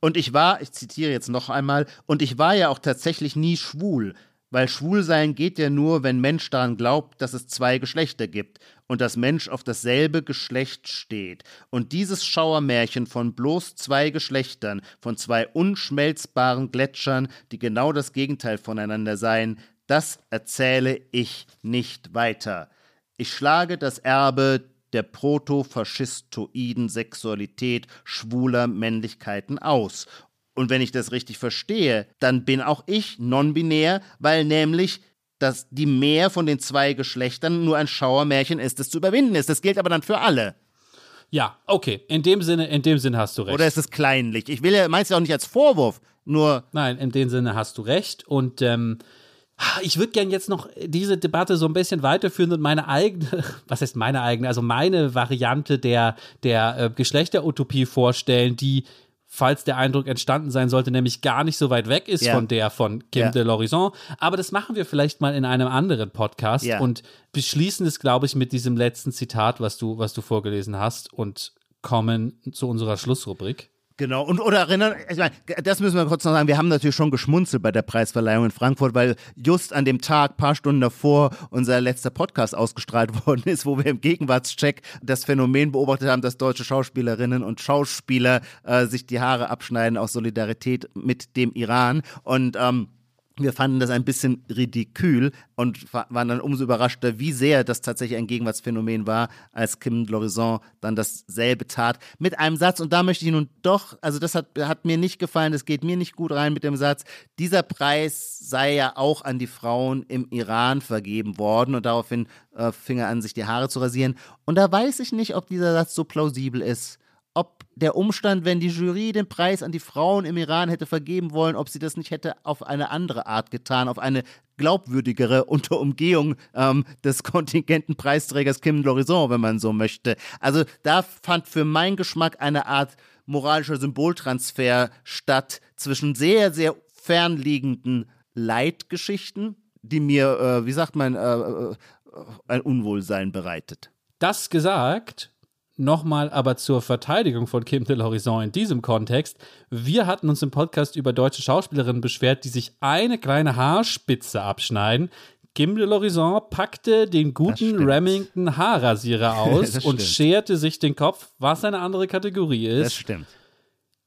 Und ich war, ich zitiere jetzt noch einmal, und ich war ja auch tatsächlich nie schwul, Weil Schwulsein geht ja nur, wenn Mensch daran glaubt, dass es zwei Geschlechter gibt und das Mensch auf dasselbe Geschlecht steht. Und dieses Schauermärchen von bloß zwei Geschlechtern, von zwei unschmelzbaren Gletschern, die genau das Gegenteil voneinander seien, das erzähle ich nicht weiter. Ich schlage das Erbe der protofaschistoiden Sexualität schwuler Männlichkeiten aus. Und wenn ich das richtig verstehe, dann bin auch ich non-binär, weil nämlich dass die Mehr von den zwei Geschlechtern nur ein Schauermärchen ist, das zu überwinden ist. Das gilt aber dann für alle. Ja, okay. In dem Sinne, in dem Sinne hast du recht. Oder ist es kleinlich? Ich will ja meist auch nicht als Vorwurf, nur. Nein, in dem Sinne hast du recht. Und ähm, ich würde gerne jetzt noch diese Debatte so ein bisschen weiterführen und meine eigene, was heißt meine eigene, also meine Variante der, der äh, Geschlechterutopie vorstellen, die falls der Eindruck entstanden sein sollte, nämlich gar nicht so weit weg ist ja. von der von Kim ja. de l'Horizon. Aber das machen wir vielleicht mal in einem anderen Podcast ja. und beschließen es, glaube ich, mit diesem letzten Zitat, was du, was du vorgelesen hast und kommen zu unserer Schlussrubrik. Genau, und oder erinnern, ich meine, das müssen wir kurz noch sagen, wir haben natürlich schon geschmunzelt bei der Preisverleihung in Frankfurt, weil just an dem Tag, paar Stunden davor, unser letzter Podcast ausgestrahlt worden ist, wo wir im Gegenwartscheck das Phänomen beobachtet haben, dass deutsche Schauspielerinnen und Schauspieler äh, sich die Haare abschneiden aus Solidarität mit dem Iran. Und ähm, wir fanden das ein bisschen ridikül und waren dann umso überraschter, wie sehr das tatsächlich ein Gegenwartsphänomen war, als Kim Lorison dann dasselbe tat mit einem Satz. Und da möchte ich nun doch, also das hat, hat mir nicht gefallen, das geht mir nicht gut rein mit dem Satz, dieser Preis sei ja auch an die Frauen im Iran vergeben worden und daraufhin äh, fing er an, sich die Haare zu rasieren. Und da weiß ich nicht, ob dieser Satz so plausibel ist ob der Umstand, wenn die Jury den Preis an die Frauen im Iran hätte vergeben wollen, ob sie das nicht hätte auf eine andere Art getan, auf eine glaubwürdigere unter Umgehung ähm, des kontingenten Preisträgers Kim Lorison, wenn man so möchte. Also da fand für meinen Geschmack eine Art moralischer Symboltransfer statt zwischen sehr, sehr fernliegenden Leitgeschichten, die mir, äh, wie sagt man, äh, äh, ein Unwohlsein bereitet. Das gesagt, Nochmal aber zur Verteidigung von Kim de l'Horizon in diesem Kontext. Wir hatten uns im Podcast über deutsche Schauspielerinnen beschwert, die sich eine kleine Haarspitze abschneiden. Kim de l'Horizon packte den guten Remington Haarrasierer aus und scherte sich den Kopf, was eine andere Kategorie ist. Das stimmt.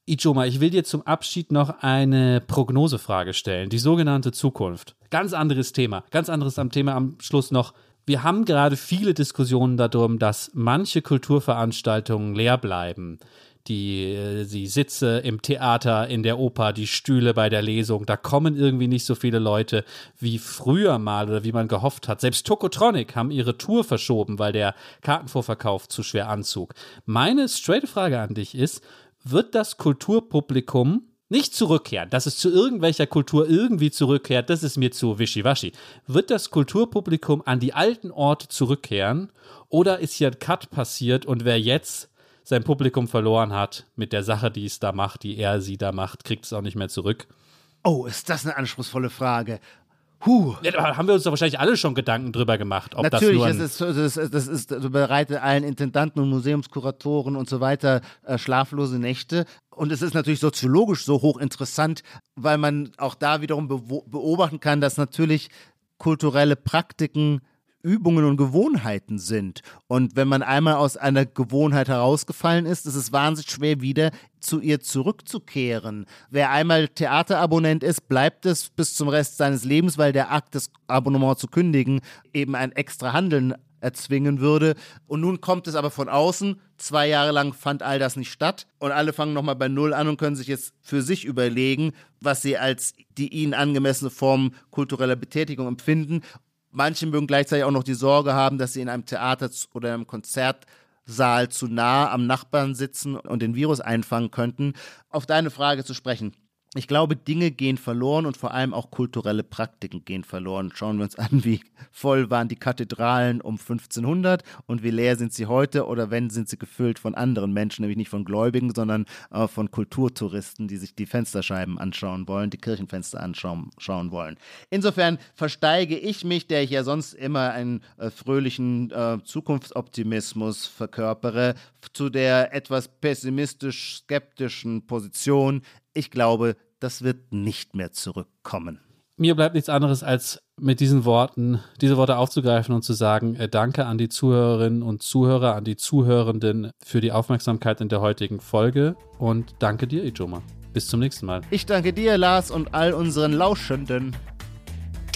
Ichoma, ich will dir zum Abschied noch eine Prognosefrage stellen, die sogenannte Zukunft. Ganz anderes Thema, ganz anderes am Thema am Schluss noch wir haben gerade viele Diskussionen darum, dass manche Kulturveranstaltungen leer bleiben. Die, äh, die Sitze im Theater, in der Oper, die Stühle bei der Lesung, da kommen irgendwie nicht so viele Leute wie früher mal oder wie man gehofft hat. Selbst Tokotronic haben ihre Tour verschoben, weil der Kartenvorverkauf zu schwer anzog. Meine straight Frage an dich ist, wird das Kulturpublikum nicht zurückkehren, dass es zu irgendwelcher Kultur irgendwie zurückkehrt, das ist mir zu wischiwaschi. Wird das Kulturpublikum an die alten Orte zurückkehren oder ist hier ein Cut passiert und wer jetzt sein Publikum verloren hat mit der Sache, die es da macht, die er sie da macht, kriegt es auch nicht mehr zurück? Oh, ist das eine anspruchsvolle Frage. Huh. Ja, da haben wir uns doch wahrscheinlich alle schon Gedanken drüber gemacht. Ob Natürlich, das, das, ist, das, ist, das das bereitet allen Intendanten und Museumskuratoren und so weiter äh, schlaflose Nächte. Und es ist natürlich soziologisch so hochinteressant, weil man auch da wiederum beobachten kann, dass natürlich kulturelle Praktiken Übungen und Gewohnheiten sind. Und wenn man einmal aus einer Gewohnheit herausgefallen ist, ist es wahnsinnig schwer, wieder zu ihr zurückzukehren. Wer einmal Theaterabonnent ist, bleibt es bis zum Rest seines Lebens, weil der Akt, das Abonnement zu kündigen, eben ein extra Handeln erzwingen würde. Und nun kommt es aber von außen. Zwei Jahre lang fand all das nicht statt. Und alle fangen nochmal bei Null an und können sich jetzt für sich überlegen, was sie als die ihnen angemessene Form kultureller Betätigung empfinden. Manche mögen gleichzeitig auch noch die Sorge haben, dass sie in einem Theater oder einem Konzertsaal zu nah am Nachbarn sitzen und den Virus einfangen könnten. Auf deine Frage zu sprechen. Ich glaube, Dinge gehen verloren und vor allem auch kulturelle Praktiken gehen verloren. Schauen wir uns an, wie voll waren die Kathedralen um 1500 und wie leer sind sie heute oder wenn sind sie gefüllt von anderen Menschen, nämlich nicht von Gläubigen, sondern äh, von Kulturtouristen, die sich die Fensterscheiben anschauen wollen, die Kirchenfenster anschauen schauen wollen. Insofern versteige ich mich, der ich ja sonst immer einen äh, fröhlichen äh, Zukunftsoptimismus verkörpere, zu der etwas pessimistisch-skeptischen Position, ich glaube, das wird nicht mehr zurückkommen. mir bleibt nichts anderes, als mit diesen Worten, diese Worte aufzugreifen und zu sagen, äh, danke an die Zuhörerinnen und Zuhörer, an die Zuhörenden für die Aufmerksamkeit in der heutigen Folge und danke dir, Ijoma. Bis zum nächsten Mal. Ich danke dir, Lars, und all unseren Lauschenden.